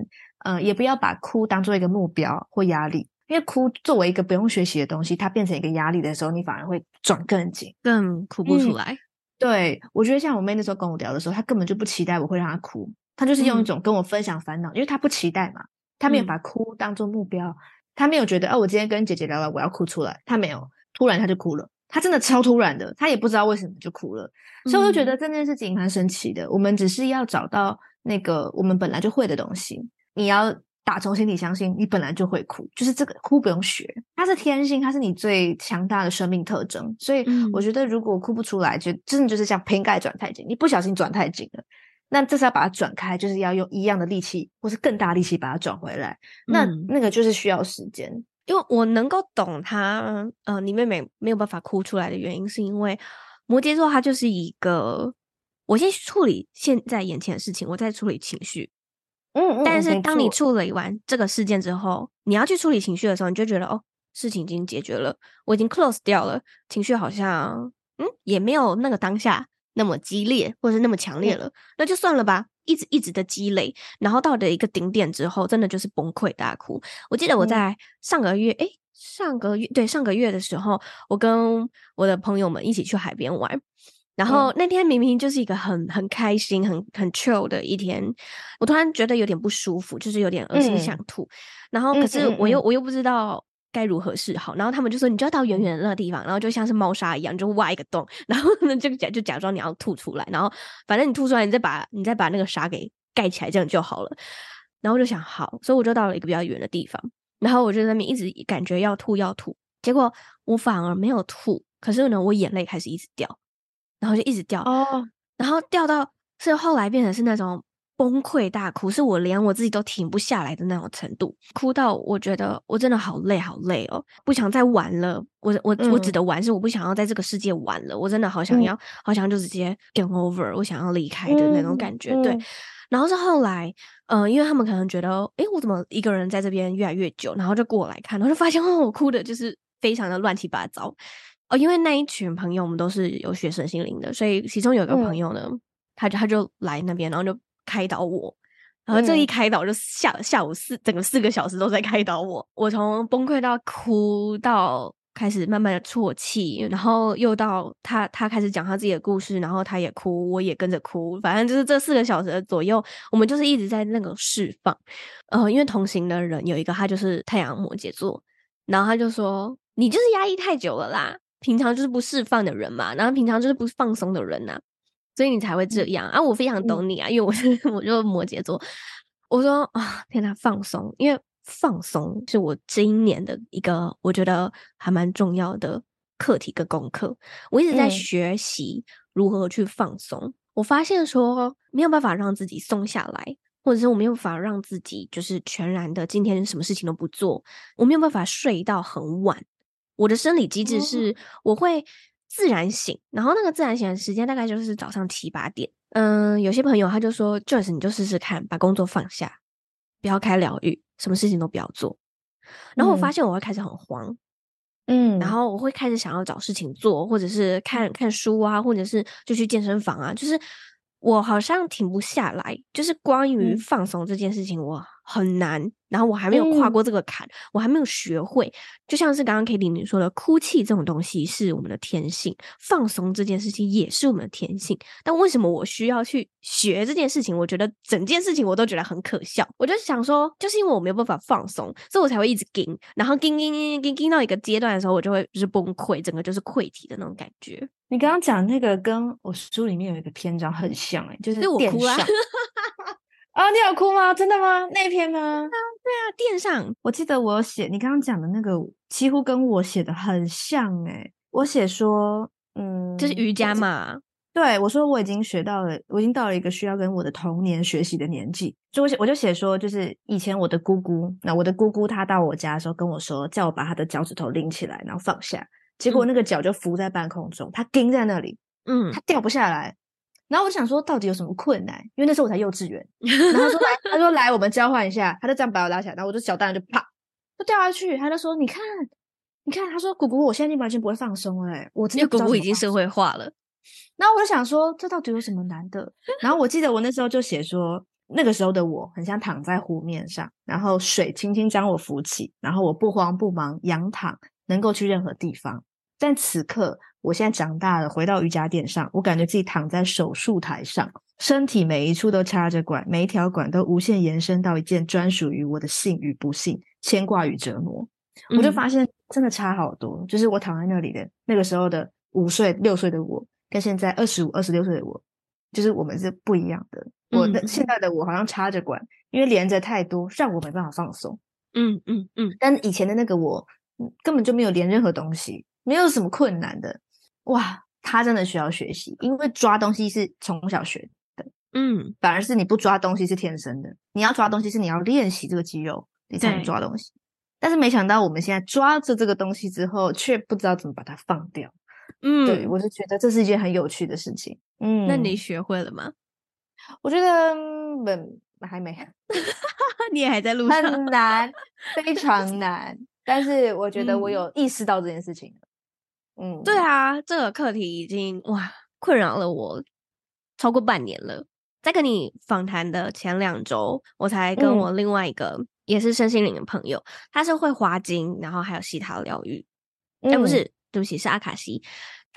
嗯、呃，也不要把哭当做一个目标或压力，因为哭作为一个不用学习的东西，它变成一个压力的时候，你反而会转更紧，更哭不出来。嗯、对，我觉得像我妹那时候跟我聊的时候，她根本就不期待我会让她哭，她就是用一种跟我分享烦恼，嗯、因为她不期待嘛，她没有把哭当做目标。嗯他没有觉得哦，我今天跟姐姐聊了，我要哭出来。他没有，突然他就哭了。他真的超突然的，他也不知道为什么就哭了。嗯、所以我就觉得这件事情蛮神奇的。我们只是要找到那个我们本来就会的东西。你要打从心底相信，你本来就会哭，就是这个哭不用学，它是天性，它是你最强大的生命特征。所以我觉得，如果哭不出来，就真的就是像瓶盖转太紧，你不小心转太紧了。那这是要把它转开，就是要用一样的力气，或是更大力气把它转回来。那、嗯、那个就是需要时间，因为我能够懂他，呃，你妹妹没有办法哭出来的原因，是因为摩羯座他就是一个，我先处理现在眼前的事情，我再处理情绪。嗯，嗯，但是当你处理完这个事件之后，你要去处理情绪的时候，你就觉得哦，事情已经解决了，我已经 close 掉了，情绪好像嗯也没有那个当下。那么激烈，或者是那么强烈了，嗯、那就算了吧。一直一直的积累，然后到了一个顶点之后，真的就是崩溃大哭。我记得我在上个月，诶、嗯、上个月对上个月的时候，我跟我的朋友们一起去海边玩，然后那天明明就是一个很很开心、很很 chill 的一天，我突然觉得有点不舒服，就是有点恶心想吐，嗯、然后可是我又、嗯嗯嗯、我又不知道。该如何是好？然后他们就说：“你就要到远远的那个地方，然后就像是猫砂一样，就挖一个洞，然后呢，就假就假装你要吐出来，然后反正你吐出来，你再把你再把那个沙给盖起来，这样就好了。”然后我就想好，所以我就到了一个比较远的地方，然后我就在那边一直感觉要吐要吐，结果我反而没有吐，可是呢，我眼泪开始一直掉，然后就一直掉哦，然后掉到是后来变成是那种崩溃大哭，是我连我自己都停不下来的那种程度，哭到我觉得我真的好累好累哦，不想再玩了。我我我指的玩是我不想要在这个世界玩了，我真的好想要，嗯、好想就直接 game over，我想要离开的那种感觉。嗯、对，然后是后来，嗯、呃，因为他们可能觉得，诶，我怎么一个人在这边越来越久，然后就过来看，然后就发现 哦，我哭的就是非常的乱七八糟。哦，因为那一群朋友我们都是有学生心灵的，所以其中有一个朋友呢。嗯他就他就来那边，然后就开导我，然后这一开导就下、嗯、下午四整个四个小时都在开导我，我从崩溃到哭到开始慢慢的啜泣，然后又到他他开始讲他自己的故事，然后他也哭，我也跟着哭，反正就是这四个小时的左右，我们就是一直在那个释放。呃，因为同行的人有一个他就是太阳摩羯座，然后他就说你就是压抑太久了啦，平常就是不释放的人嘛，然后平常就是不放松的人呐、啊。所以你才会这样啊！我非常懂你啊，因为我是我就摩羯座。我说啊，天哪，放松，因为放松是我这一年的一个我觉得还蛮重要的课题跟功课。我一直在学习如何去放松。嗯、我发现说没有办法让自己松下来，或者是我没有办法让自己就是全然的今天什么事情都不做，我没有办法睡到很晚。我的生理机制是我会。自然醒，然后那个自然醒的时间大概就是早上七八点。嗯，有些朋友他就说，Joyce，你就试试看，把工作放下，不要开疗愈，什么事情都不要做。然后我发现我会开始很慌，嗯，然后我会开始想要找事情做，或者是看看书啊，或者是就去健身房啊，就是我好像停不下来。就是关于放松这件事情，我很难。然后我还没有跨过这个坎，嗯、我还没有学会。就像是刚刚 Kitty 你说的，哭泣这种东西是我们的天性，放松这件事情也是我们的天性。但为什么我需要去学这件事情？我觉得整件事情我都觉得很可笑。我就想说，就是因为我没有办法放松，所以我才会一直紧，然后紧紧紧紧紧到一个阶段的时候，我就会就是崩溃，整个就是溃体的那种感觉。你刚刚讲那个跟我书里面有一个篇章很像，欸，诶就是。我哭啊，你有哭吗？真的吗？那一篇吗？啊，对啊，电上，我记得我有写你刚刚讲的那个，几乎跟我写的很像诶。我写说，嗯，这是瑜伽嘛？对，我说我已经学到了，我已经到了一个需要跟我的童年学习的年纪。所以我写，我就写说，就是以前我的姑姑，那我的姑姑她到我家的时候跟我说，叫我把她的脚趾头拎起来，然后放下。结果那个脚就浮在半空中，她钉在那里，嗯，她掉不下来。然后我想说，到底有什么困难？因为那时候我才幼稚园。然后他说来，他说来，我们交换一下。他就这样把我拉起来，然后我就小蛋就啪，就掉下去。他就说：“你看，你看。”他说：“姑姑，我现在已经完全不会放松了。”哎，我真的姑姑已经社会化了。然后我就想说，这到底有什么难的？然后我记得我那时候就写说，那个时候的我很像躺在湖面上，然后水轻轻将我扶起，然后我不慌不忙仰躺，能够去任何地方。但此刻，我现在长大了，回到瑜伽垫上，我感觉自己躺在手术台上，身体每一处都插着管，每一条管都无限延伸到一件专属于我的幸与不幸、牵挂与折磨。嗯、我就发现真的差好多，就是我躺在那里的那个时候的五岁、六岁的我，跟现在二十五、二十六岁的我，就是我们是不一样的。我的、嗯、现在的我好像插着管，因为连着太多，让我没办法放松。嗯嗯嗯，但以前的那个我根本就没有连任何东西。没有什么困难的，哇，他真的需要学习，因为抓东西是从小学的，嗯，反而是你不抓东西是天生的，你要抓东西是你要练习这个肌肉，你才能抓东西。但是没想到我们现在抓着这个东西之后，却不知道怎么把它放掉，嗯，对，我就觉得这是一件很有趣的事情，嗯，那你学会了吗？我觉得嗯，还没，你也还在路上，很难，非常 难，但是我觉得我有意识到这件事情。嗯，对啊，这个课题已经哇困扰了我超过半年了。在跟你访谈的前两周，我才跟我另外一个、嗯、也是身心灵的朋友，他是会花精，然后还有西塔疗愈。哎、嗯，不是，对不起，是阿卡西。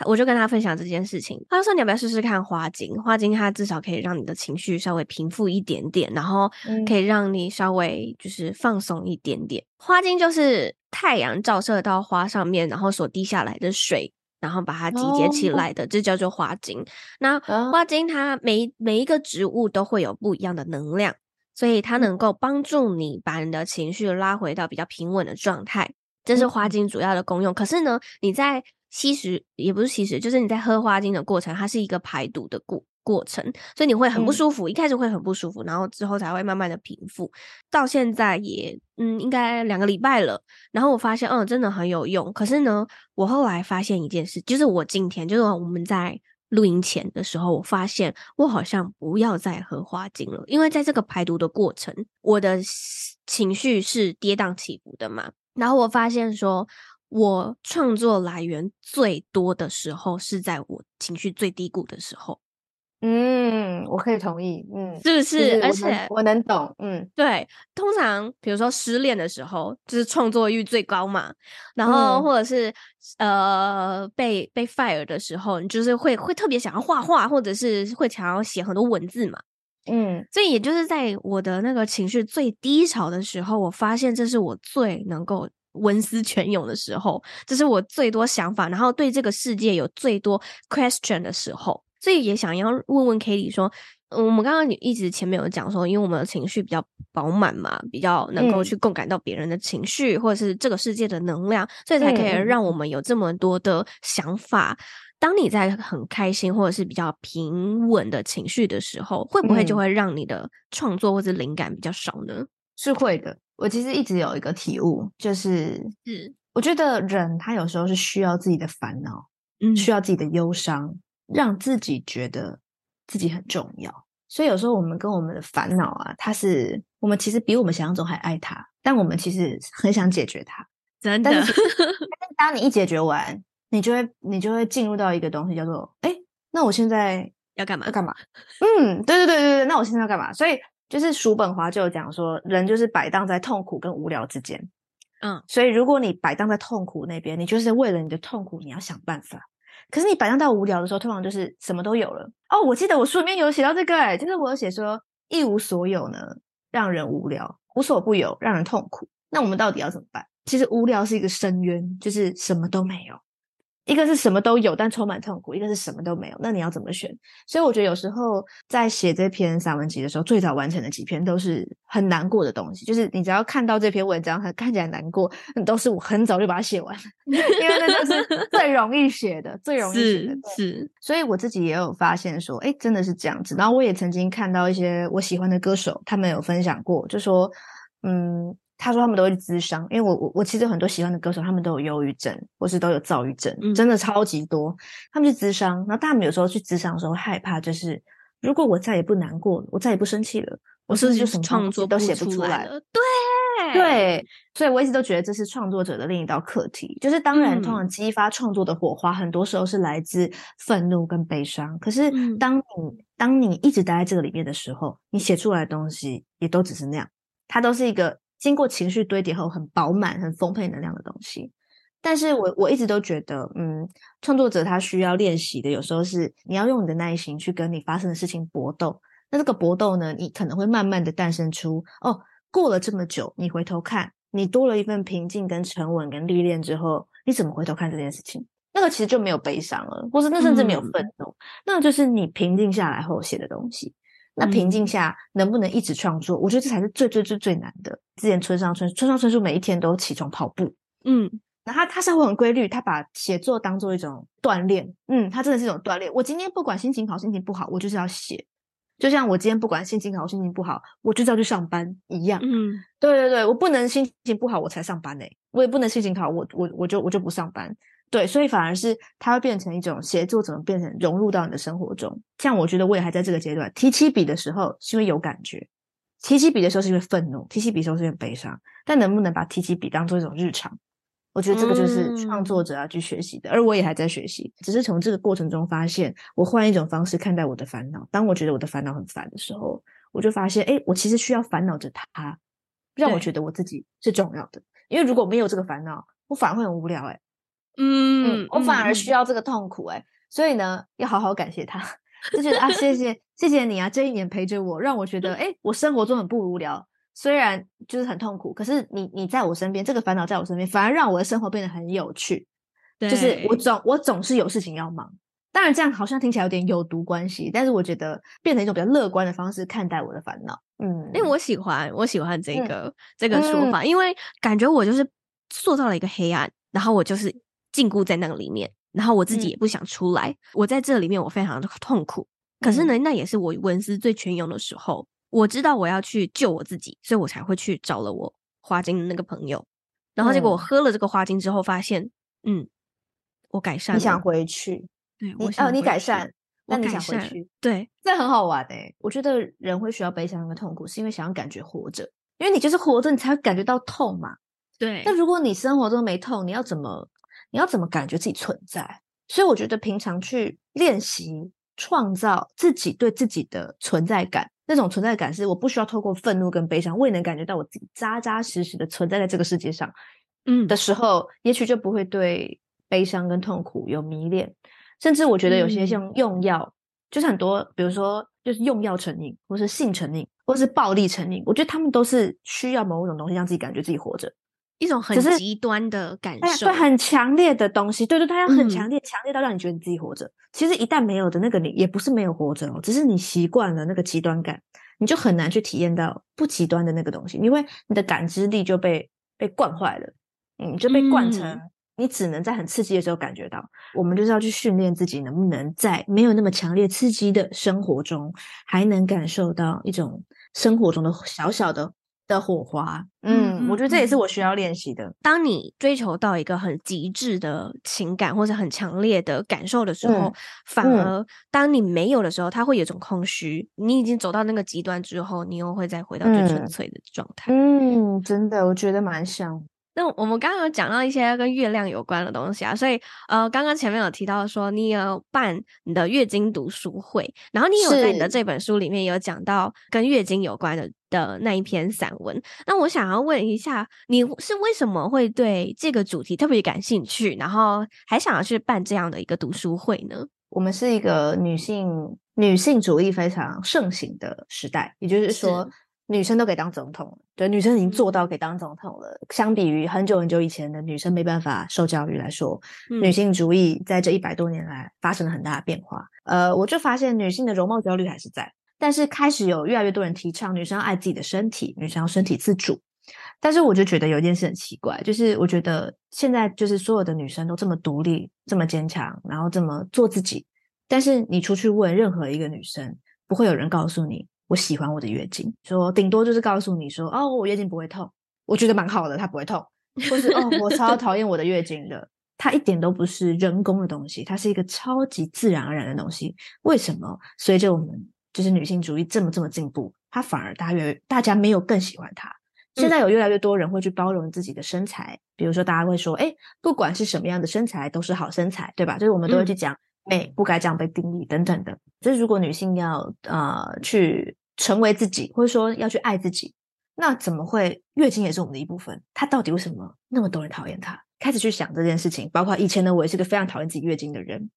我就跟他分享这件事情，他就说，你要不要试试看花精？花精它至少可以让你的情绪稍微平复一点点，然后可以让你稍微就是放松一点点。花精就是太阳照射到花上面，然后所滴下来的水，然后把它集结起来的，这叫做花精。那花精它每每一个植物都会有不一样的能量，所以它能够帮助你把你的情绪拉回到比较平稳的状态，这是花精主要的功用。可是呢，你在吸食也不是吸食，就是你在喝花精的过程，它是一个排毒的过过程，所以你会很不舒服，嗯、一开始会很不舒服，然后之后才会慢慢的平复。到现在也嗯，应该两个礼拜了。然后我发现，嗯，真的很有用。可是呢，我后来发现一件事，就是我今天就是我们在录音前的时候，我发现我好像不要再喝花精了，因为在这个排毒的过程，我的情绪是跌宕起伏的嘛。然后我发现说。我创作来源最多的时候是在我情绪最低谷的时候。嗯，我可以同意。嗯，是不是？而且我能懂。嗯，对。通常比如说失恋的时候，就是创作欲最高嘛。然后或者是、嗯、呃被被 fire 的时候，你就是会会特别想要画画，或者是会想要写很多文字嘛。嗯，所以也就是在我的那个情绪最低潮的时候，我发现这是我最能够。文思泉涌的时候，这是我最多想法，然后对这个世界有最多 question 的时候，所以也想要问问 Cady 说，我们刚刚一直前面有讲说，因为我们的情绪比较饱满嘛，比较能够去共感到别人的情绪，嗯、或者是这个世界的能量，所以才可以让我们有这么多的想法。当你在很开心或者是比较平稳的情绪的时候，会不会就会让你的创作或者灵感比较少呢？是会的。我其实一直有一个体悟，就是，是我觉得人他有时候是需要自己的烦恼，嗯，需要自己的忧伤，让自己觉得自己很重要。所以有时候我们跟我们的烦恼啊，它是我们其实比我们想象中还爱他，但我们其实很想解决它。真的，但是当你一解决完，你就会你就会进入到一个东西叫做，哎，那我现在要干嘛？要干嘛？嗯，对对对对对，那我现在要干嘛？所以。就是叔本华就有讲说，人就是摆荡在痛苦跟无聊之间，嗯，所以如果你摆荡在痛苦那边，你就是为了你的痛苦，你要想办法。可是你摆荡到无聊的时候，通常就是什么都有了。哦，我记得我书里面有写到这个，哎就是我有写说一无所有呢，让人无聊；无所不有，让人痛苦。那我们到底要怎么办？其实无聊是一个深渊，就是什么都没有。一个是什么都有，但充满痛苦；一个是什么都没有，那你要怎么选？所以我觉得有时候在写这篇散文集的时候，最早完成的几篇都是很难过的东西。就是你只要看到这篇文章，它看起来难过，都是我很早就把它写完，因为那就是最容易写的，最容易写的。是，是，所以我自己也有发现说，哎，真的是这样子。然后我也曾经看到一些我喜欢的歌手，他们有分享过，就说，嗯。他说他们都会去咨商，因为我我我其实很多喜欢的歌手，他们都有忧郁症，或是都有躁郁症，嗯、真的超级多。他们去咨商，然后他们有时候去咨商的时候会害怕，就是如果我再也不难过了，我再也不生气了，我是不是就什么创作都写不出来了？对对，所以我一直都觉得这是创作者的另一道课题。就是当然，通常激发创作的火花，很多时候是来自愤怒跟悲伤。可是当你、嗯、当你一直待在这个里面的时候，你写出来的东西也都只是那样，它都是一个。经过情绪堆叠后，很饱满、很丰沛能量的东西。但是我我一直都觉得，嗯，创作者他需要练习的，有时候是你要用你的耐心去跟你发生的事情搏斗。那这个搏斗呢，你可能会慢慢的诞生出，哦，过了这么久，你回头看，你多了一份平静、跟沉稳、跟历练之后，你怎么回头看这件事情？那个其实就没有悲伤了，或是那甚至没有愤怒，嗯、那就是你平静下来后写的东西。那平静下能不能一直创作？嗯、我觉得这才是最最最最难的。之前村上春村上春树每一天都起床跑步，嗯，那他他生活很规律，他把写作当做一种锻炼，嗯，他真的是一种锻炼。我今天不管心情好心情不好，我就是要写。就像我今天不管心情好心情不好，我就是要去上班一样，嗯，对对对，我不能心情不好我才上班呢、欸，我也不能心情好我我我就我就不上班。对，所以反而是它会变成一种协作，怎么变成融入到你的生活中？像我觉得我也还在这个阶段，提起笔的时候是因为有感觉，提起笔的时候是因为愤怒，提起笔的时候是因为悲伤。但能不能把提起笔当做一种日常？我觉得这个就是创作者要去学习的，嗯、而我也还在学习，只是从这个过程中发现，我换一种方式看待我的烦恼。当我觉得我的烦恼很烦的时候，我就发现，哎，我其实需要烦恼着它，让我觉得我自己是重要的。因为如果没有这个烦恼，我反而会很无聊、欸，诶嗯，嗯，我反而需要这个痛苦哎、欸，嗯、所以呢，要好好感谢他，就觉得啊，谢谢谢谢你啊，这一年陪着我，让我觉得哎、欸，我生活中很不无聊，虽然就是很痛苦，可是你你在我身边，这个烦恼在我身边，反而让我的生活变得很有趣，对就是我总我总是有事情要忙，当然这样好像听起来有点有毒关系，但是我觉得变成一种比较乐观的方式看待我的烦恼，嗯，因为我喜欢我喜欢这个、嗯、这个说法，嗯、因为感觉我就是塑造了一个黑暗，然后我就是。禁锢在那个里面，然后我自己也不想出来。嗯、我在这里面，我非常的痛苦。可是呢，那也是我文思最泉涌的时候。我知道我要去救我自己，所以我才会去找了我花精的那个朋友。然后结果我喝了这个花精之后，发现，嗯，我改善了。你想回去？对，我想哦，你改善，那你想回去？对，这很好玩诶。我觉得人会需要悲伤跟痛苦，是因为想要感觉活着，因为你就是活着，你才会感觉到痛嘛。对。那如果你生活中没痛，你要怎么，你要怎么感觉自己存在？所以我觉得平常去练习创造自己对自己的存在感。那种存在感是我不需要透过愤怒跟悲伤，我也能感觉到我自己扎扎实实的存在在这个世界上，嗯的时候，嗯、也许就不会对悲伤跟痛苦有迷恋，甚至我觉得有些像用药，嗯、就是很多，比如说就是用药成瘾，或是性成瘾，或是暴力成瘾，我觉得他们都是需要某种东西让自己感觉自己活着。一种很极端的感受，对，很强烈的东西，对对，它要很强烈，强、嗯、烈到让你觉得你自己活着。其实一旦没有的那个你，也不是没有活着哦，只是你习惯了那个极端感，你就很难去体验到不极端的那个东西，因为你的感知力就被被惯坏了，嗯，就被惯成你只能在很刺激的时候感觉到。嗯、我们就是要去训练自己，能不能在没有那么强烈刺激的生活中，还能感受到一种生活中的小小的。的火花，嗯，嗯，我觉得这也是我需要练习的。当你追求到一个很极致的情感或者很强烈的感受的时候，嗯、反而当你没有的时候，它会有一种空虚。你已经走到那个极端之后，你又会再回到最纯粹的状态。嗯，真的，我觉得蛮像。那我们刚刚有讲到一些跟月亮有关的东西啊，所以呃，刚刚前面有提到说你有办你的月经读书会，然后你有在你的这本书里面有讲到跟月经有关的的那一篇散文。那我想要问一下，你是为什么会对这个主题特别感兴趣，然后还想要去办这样的一个读书会呢？我们是一个女性女性主义非常盛行的时代，也就是说。女生都可以当总统，对，女生已经做到可以当总统了。相比于很久很久以前的女生没办法受教育来说，嗯、女性主义在这一百多年来发生了很大的变化。呃，我就发现女性的容貌焦虑还是在，但是开始有越来越多人提倡女生要爱自己的身体，女生要身体自主。但是我就觉得有一件事很奇怪，就是我觉得现在就是所有的女生都这么独立、这么坚强，然后这么做自己，但是你出去问任何一个女生，不会有人告诉你。我喜欢我的月经，说顶多就是告诉你说，哦，我月经不会痛，我觉得蛮好的，它不会痛，或是哦，我超讨厌我的月经的，它一点都不是人工的东西，它是一个超级自然而然的东西。为什么随着我们就是女性主义这么这么进步，它反而大约大家没有更喜欢它？现在有越来越多人会去包容自己的身材，比如说大家会说，哎，不管是什么样的身材都是好身材，对吧？就是我们都会去讲。嗯美不该这样被定义等等的，就是如果女性要呃去成为自己，或者说要去爱自己，那怎么会月经也是我们的一部分？她到底为什么那么多人讨厌她？开始去想这件事情，包括以前呢，我也是个非常讨厌自己月经的人。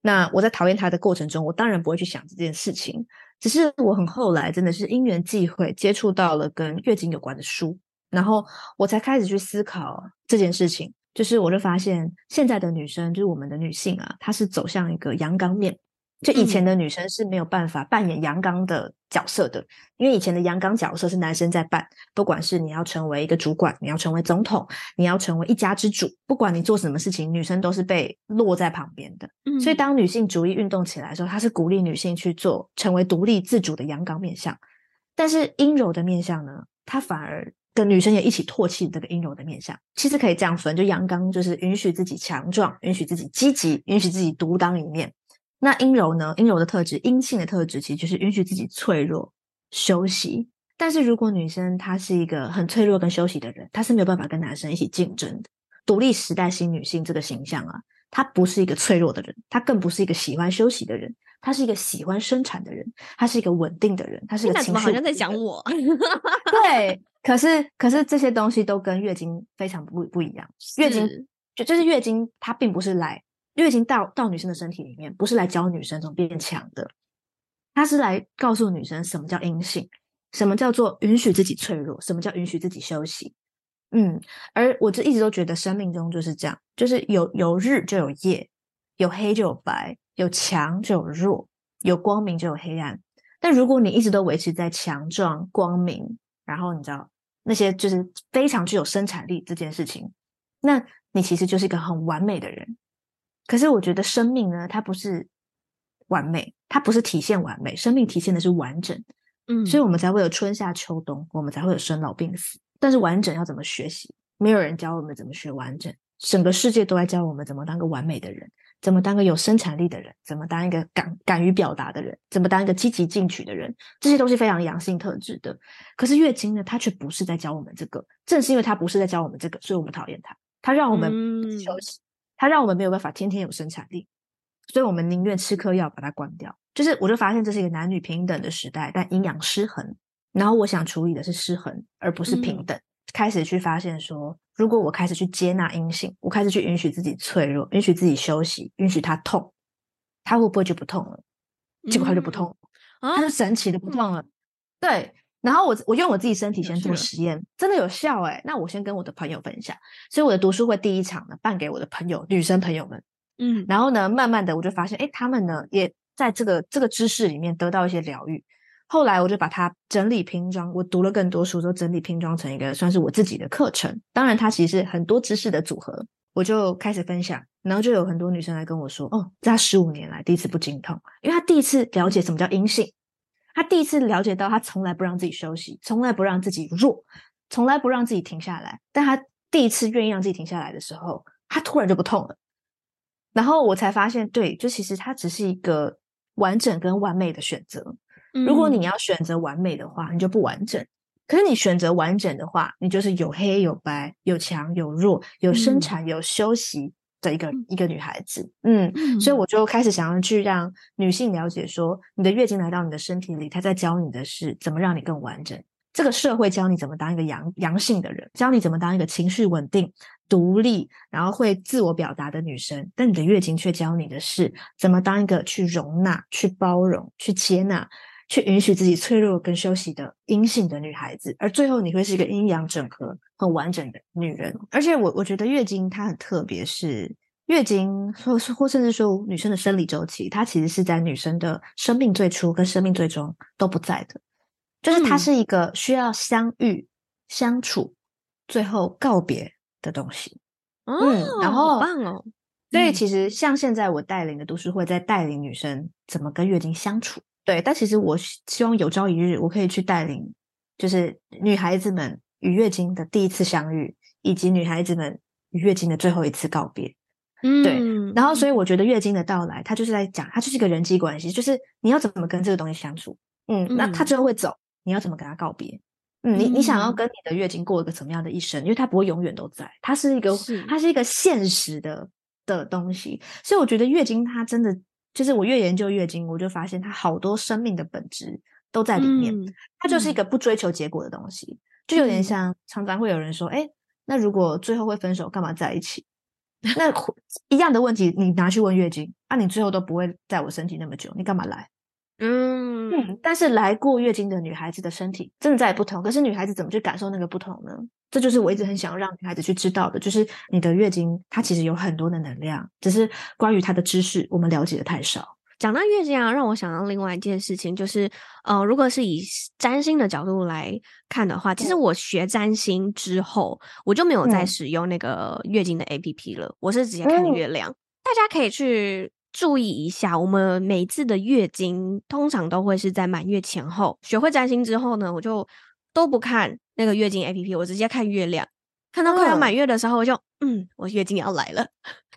那我在讨厌他的过程中，我当然不会去想这件事情，只是我很后来真的是因缘际会接触到了跟月经有关的书，然后我才开始去思考这件事情。就是我就发现现在的女生，就是我们的女性啊，她是走向一个阳刚面。就以前的女生是没有办法扮演阳刚的角色的，因为以前的阳刚角色是男生在扮。不管是你要成为一个主管，你要成为总统，你要成为一家之主，不管你做什么事情，女生都是被落在旁边的。嗯，所以当女性主义运动起来的时候，她是鼓励女性去做成为独立自主的阳刚面相。但是阴柔的面相呢，她反而。跟女生也一起唾弃这个阴柔的面相，其实可以这样分，就阳刚就是允许自己强壮，允许自己积极，允许自己独当一面。那阴柔呢？阴柔的特质，阴性的特质，其实就是允许自己脆弱、休息。但是如果女生她是一个很脆弱跟休息的人，她是没有办法跟男生一起竞争的。独立时代新女性这个形象啊，她不是一个脆弱的人，她更不是一个喜欢休息的人，她是一个喜欢生产的人，她是一个稳定的人，她是一个情绪。好像在讲我，对。可是，可是这些东西都跟月经非常不不一样。月经就就是月经，它并不是来月经到到女生的身体里面，不是来教女生怎么变强的，它是来告诉女生什么叫阴性，什么叫做允许自己脆弱，什么叫允许自己休息。嗯，而我就一直都觉得生命中就是这样，就是有有日就有夜，有黑就有白，有强就有弱，有光明就有黑暗。但如果你一直都维持在强壮、光明，然后你知道那些就是非常具有生产力这件事情，那你其实就是一个很完美的人。可是我觉得生命呢，它不是完美，它不是体现完美，生命体现的是完整。嗯，所以我们才会有春夏秋冬，我们才会有生老病死。但是完整要怎么学习？没有人教我们怎么学完整，整个世界都在教我们怎么当个完美的人，怎么当个有生产力的人，怎么当一个敢敢于表达的人，怎么当一个积极进取的人，这些都是非常阳性特质的。可是月经呢，它却不是在教我们这个。正是因为它不是在教我们这个，所以我们讨厌它。它让我们休息，它让我们没有办法天天有生产力，所以我们宁愿吃颗药把它关掉。就是，我就发现这是一个男女平等的时代，但阴阳失衡。然后我想处理的是失衡，而不是平等。嗯、开始去发现说，如果我开始去接纳阴性，我开始去允许自己脆弱，允许自己休息，允许它痛，它会不会就不痛了？结果它就不痛，它、嗯、就神奇的不痛了。嗯、对。然后我我用我自己身体先做实验，真的有效诶。那我先跟我的朋友分享，所以我的读书会第一场呢，办给我的朋友，女生朋友们。嗯，然后呢，慢慢的我就发现，诶，他们呢也。在这个这个知识里面得到一些疗愈，后来我就把它整理拼装，我读了更多书，都整理拼装成一个算是我自己的课程。当然，它其实是很多知识的组合，我就开始分享，然后就有很多女生来跟我说：“哦，在她十五年来第一次不经痛，因为她第一次了解什么叫阴性，她第一次了解到他从来不让自己休息，从来不让自己弱，从来不让自己停下来。但他第一次愿意让自己停下来的时候，他突然就不痛了。然后我才发现，对，就其实它只是一个。”完整跟完美的选择，如果你要选择完美的话，你就不完整；可是你选择完整的话，你就是有黑有白，有强有弱，有生产有休息的一个、嗯、一个女孩子。嗯，嗯，所以我就开始想要去让女性了解说，你的月经来到你的身体里，它在教你的是怎么让你更完整。这个社会教你怎么当一个阳阳性的人，教你怎么当一个情绪稳定、独立，然后会自我表达的女生。但你的月经却教你的是怎么当一个去容纳、去包容、去接纳、去允许自己脆弱跟休息的阴性的女孩子。而最后，你会是一个阴阳整合、很完整的女人。而且我，我我觉得月经它很特别，是月经或或甚至说女生的生理周期，它其实是在女生的生命最初跟生命最终都不在的。就是它是一个需要相遇、嗯、相处、最后告别的东西。哦、嗯，然后好棒哦！所以其实像现在我带领的读书会，在带领女生怎么跟月经相处。对，但其实我希望有朝一日我可以去带领，就是女孩子们与月经的第一次相遇，以及女孩子们与月经的最后一次告别。嗯，对。然后，所以我觉得月经的到来，它就是在讲，它就是一个人际关系，就是你要怎么跟这个东西相处。嗯，那它最后会走。你要怎么跟它告别？嗯，你你想要跟你的月经过一个怎么样的一生？因为它不会永远都在，它是一个，是它是一个现实的的东西。所以我觉得月经它真的就是我越研究月经，我就发现它好多生命的本质都在里面。嗯、它就是一个不追求结果的东西，嗯、就有点像常常会有人说：“哎、欸，那如果最后会分手，干嘛在一起？”那一样的问题，你拿去问月经，啊，你最后都不会在我身体那么久，你干嘛来？嗯，嗯，但是来过月经的女孩子的身体正在不同，可是女孩子怎么去感受那个不同呢？这就是我一直很想让女孩子去知道的，就是你的月经它其实有很多的能量，只是关于它的知识我们了解的太少。讲到月经啊，让我想到另外一件事情，就是呃，如果是以占星的角度来看的话，其实我学占星之后，我就没有再使用那个月经的 APP 了，嗯、我是直接看月亮。嗯、大家可以去。注意一下，我们每次的月经通常都会是在满月前后。学会占星之后呢，我就都不看那个月经 APP，我直接看月亮。看到快要满月的时候，我就嗯，我月经要来了。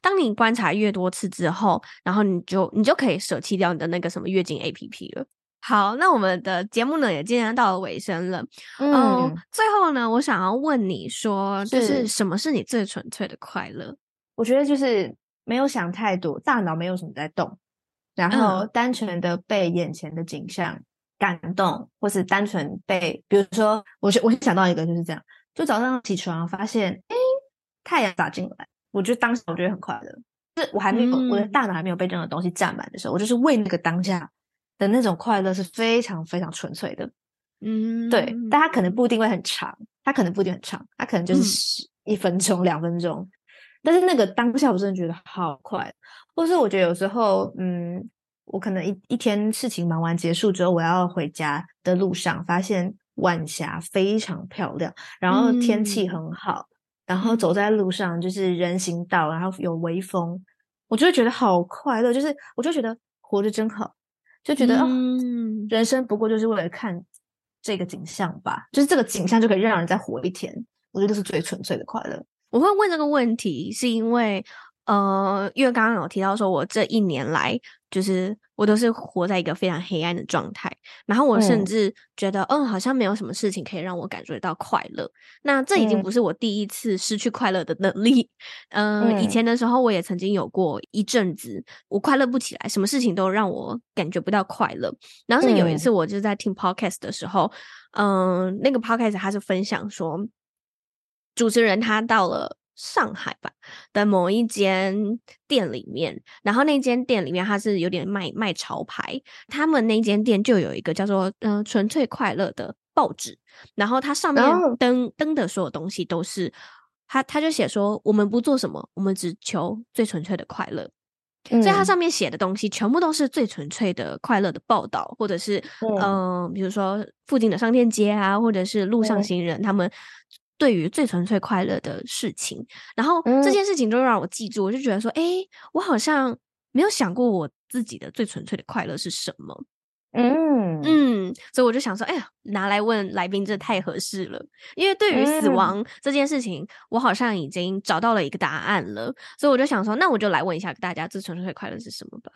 当你观察越多次之后，然后你就你就可以舍弃掉你的那个什么月经 APP 了。好，那我们的节目呢也渐渐到了尾声了。嗯、呃，最后呢，我想要问你说，就是什么是你最纯粹的快乐？我觉得就是。没有想太多，大脑没有什么在动，然后单纯的被眼前的景象感动，或是单纯被，比如说，我我想到一个就是这样，就早上起床发现，哎，太阳洒进来，我就当时我觉得很快乐，就是我还没有，嗯、我的大脑还没有被任何东西占满的时候，我就是为那个当下的那种快乐是非常非常纯粹的，嗯，对，但它可能不一定会很长，它可能不一定很长，它可能就是一分钟、两、嗯、分钟。但是那个当下，我真的觉得好快，或是我觉得有时候，嗯，我可能一一天事情忙完结束之后，我要回家的路上，发现晚霞非常漂亮，然后天气很好，嗯、然后走在路上就是人行道，然后有微风，我就会觉得好快乐，就是我就觉得活着真好，就觉得、嗯、哦，人生不过就是为了看这个景象吧，就是这个景象就可以让人再活一天，我觉得这是最纯粹的快乐。我会问这个问题，是因为。呃，因为刚刚有提到说，我这一年来就是我都是活在一个非常黑暗的状态，然后我甚至觉得，嗯，嗯，好像没有什么事情可以让我感觉到快乐。那这已经不是我第一次失去快乐的能力。呃、嗯，以前的时候我也曾经有过一阵子，我快乐不起来，什么事情都让我感觉不到快乐。然后是有一次，我就在听 podcast 的时候，嗯、呃，那个 podcast 他是分享说，主持人他到了。上海吧的某一间店里面，然后那间店里面他是有点卖卖潮牌，他们那间店就有一个叫做“嗯纯粹快乐”的报纸，然后它上面登、oh. 登的所有东西都是他他就写说我们不做什么，我们只求最纯粹的快乐，嗯、所以它上面写的东西全部都是最纯粹的快乐的报道，或者是嗯、呃，比如说附近的商店街啊，或者是路上行人、嗯、他们。对于最纯粹快乐的事情，然后这件事情就让我记住，嗯、我就觉得说，哎，我好像没有想过我自己的最纯粹的快乐是什么。嗯嗯，所以我就想说，哎呀，拿来问来宾这太合适了，因为对于死亡这件事情，嗯、我好像已经找到了一个答案了，所以我就想说，那我就来问一下大家，最纯粹的快乐是什么吧？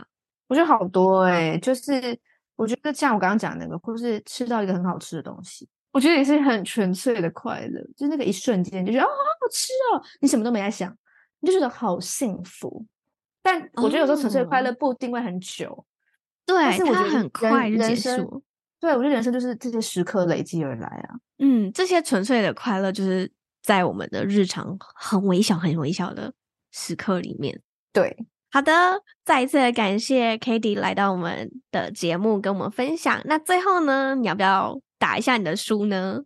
我觉得好多哎、欸，就是我觉得像我刚刚讲那个，或是吃到一个很好吃的东西。我觉得也是很纯粹的快乐，就是那个一瞬间就觉得哦，好好吃哦，你什么都没在想，你就觉得好幸福。但我觉得有时候纯粹的快乐不一定会很久，哦、对，但是我觉得很快就结束。对，我觉得人生就是这些时刻累积而来啊。嗯，这些纯粹的快乐就是在我们的日常很微小、很微小的时刻里面。对，好的，再一次的感谢 Cady 来到我们的节目跟我们分享。那最后呢，你要不要？打一下你的书呢？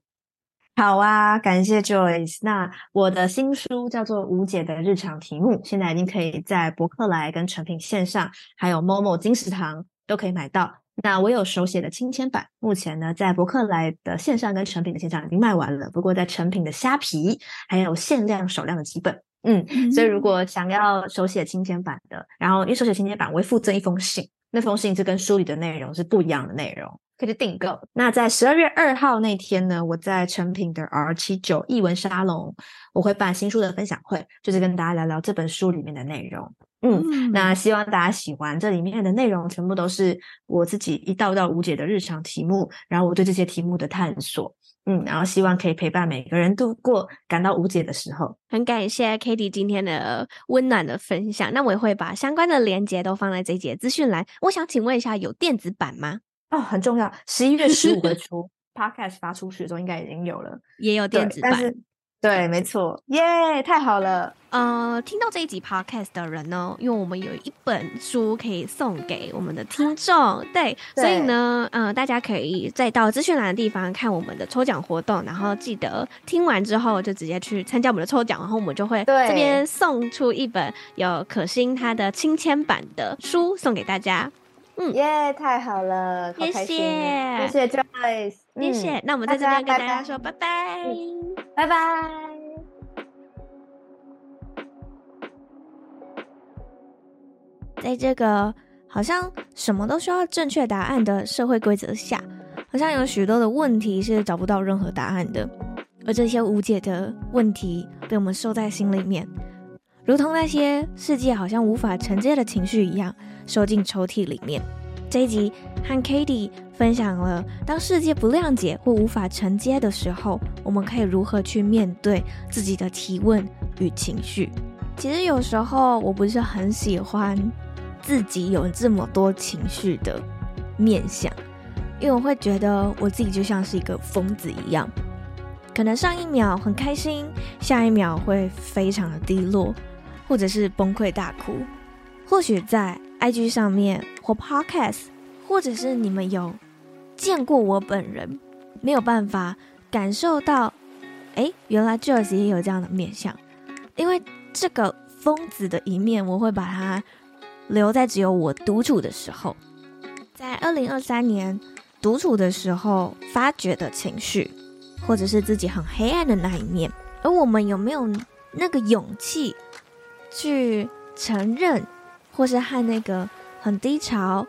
好啊，感谢 Joyce。那我的新书叫做《无解的日常题目》，现在已经可以在博客来跟成品线上，还有 Momo 金石堂都可以买到。那我有手写的亲签版，目前呢在博客来的线上跟成品的线上已经卖完了，不过在成品的虾皮还有限量少量的几本。嗯，嗯，所以如果想要手写亲签版的，然后因为手写亲签版我会附赠一封信，那封信是跟书里的内容是不一样的内容。可以订购。那在十二月二号那天呢，我在成品的 R 七九译文沙龙，我会办新书的分享会，就是跟大家聊聊这本书里面的内容。嗯，嗯，那希望大家喜欢，这里面的内容全部都是我自己一道道无解的日常题目，然后我对这些题目的探索。嗯，然后希望可以陪伴每个人度过感到无解的时候。很感谢 Cady 今天的温暖的分享。那我也会把相关的链接都放在这一节资讯栏。我想请问一下，有电子版吗？哦，很重要。十一月十五会 出，Podcast 发出去的时候应该已经有了，也有电子版。对，对，没错，耶、yeah，太好了。呃，听到这一集 Podcast 的人呢，因为我们有一本书可以送给我们的听众，对，对，所以呢，呃，大家可以再到资讯栏的地方看我们的抽奖活动，然后记得听完之后就直接去参加我们的抽奖，然后我们就会这边送出一本有可心他的亲签版的书送给大家。嗯，耶、yeah，太好了，谢谢，谢谢 Joyce，谢谢。那我们在这边跟大家说拜拜，拜拜。拜拜。在这个好像什么都需要正确答案的社会规则下，好像有许多的问题是找不到任何答案的，而这些无解的问题被我们收在心里面，如同那些世界好像无法承接的情绪一样。收进抽屉里面。这一集和 Cady 分享了，当世界不谅解或无法承接的时候，我们可以如何去面对自己的提问与情绪。其实有时候我不是很喜欢自己有这么多情绪的面相，因为我会觉得我自己就像是一个疯子一样，可能上一秒很开心，下一秒会非常的低落，或者是崩溃大哭。或许在 IG 上面或 Podcast，或者是你们有见过我本人，没有办法感受到，哎，原来 Joyce 也有这样的面相。因为这个疯子的一面，我会把它留在只有我独处的时候，在二零二三年独处的时候发觉的情绪，或者是自己很黑暗的那一面。而我们有没有那个勇气去承认？或是和那个很低潮、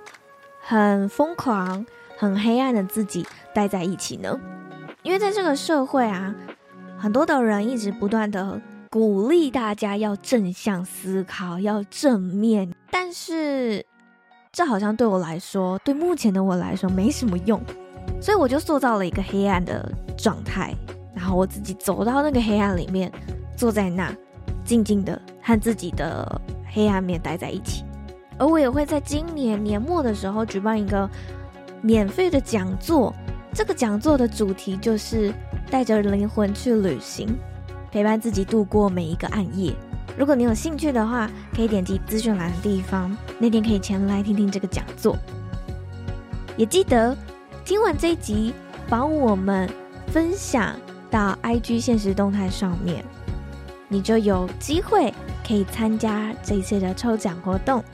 很疯狂、很黑暗的自己待在一起呢？因为在这个社会啊，很多的人一直不断的鼓励大家要正向思考，要正面，但是这好像对我来说，对目前的我来说没什么用，所以我就塑造了一个黑暗的状态，然后我自己走到那个黑暗里面，坐在那，静静的和自己的黑暗面待在一起。而我也会在今年年末的时候举办一个免费的讲座，这个讲座的主题就是带着灵魂去旅行。陪伴自己度过每一个暗夜。如果你有兴趣的话，可以点击资讯栏的地方，那天可以前来听听这个讲座。也记得听完这一集，帮我们分享到 IG 现实动态上面，你就有机会可以参加这一次的抽奖活动。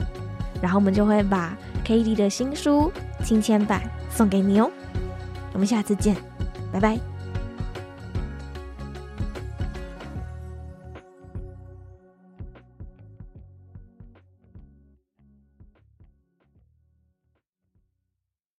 然后我们就会把 Cady 的新书亲签版送给你哦。我们下次见，拜拜。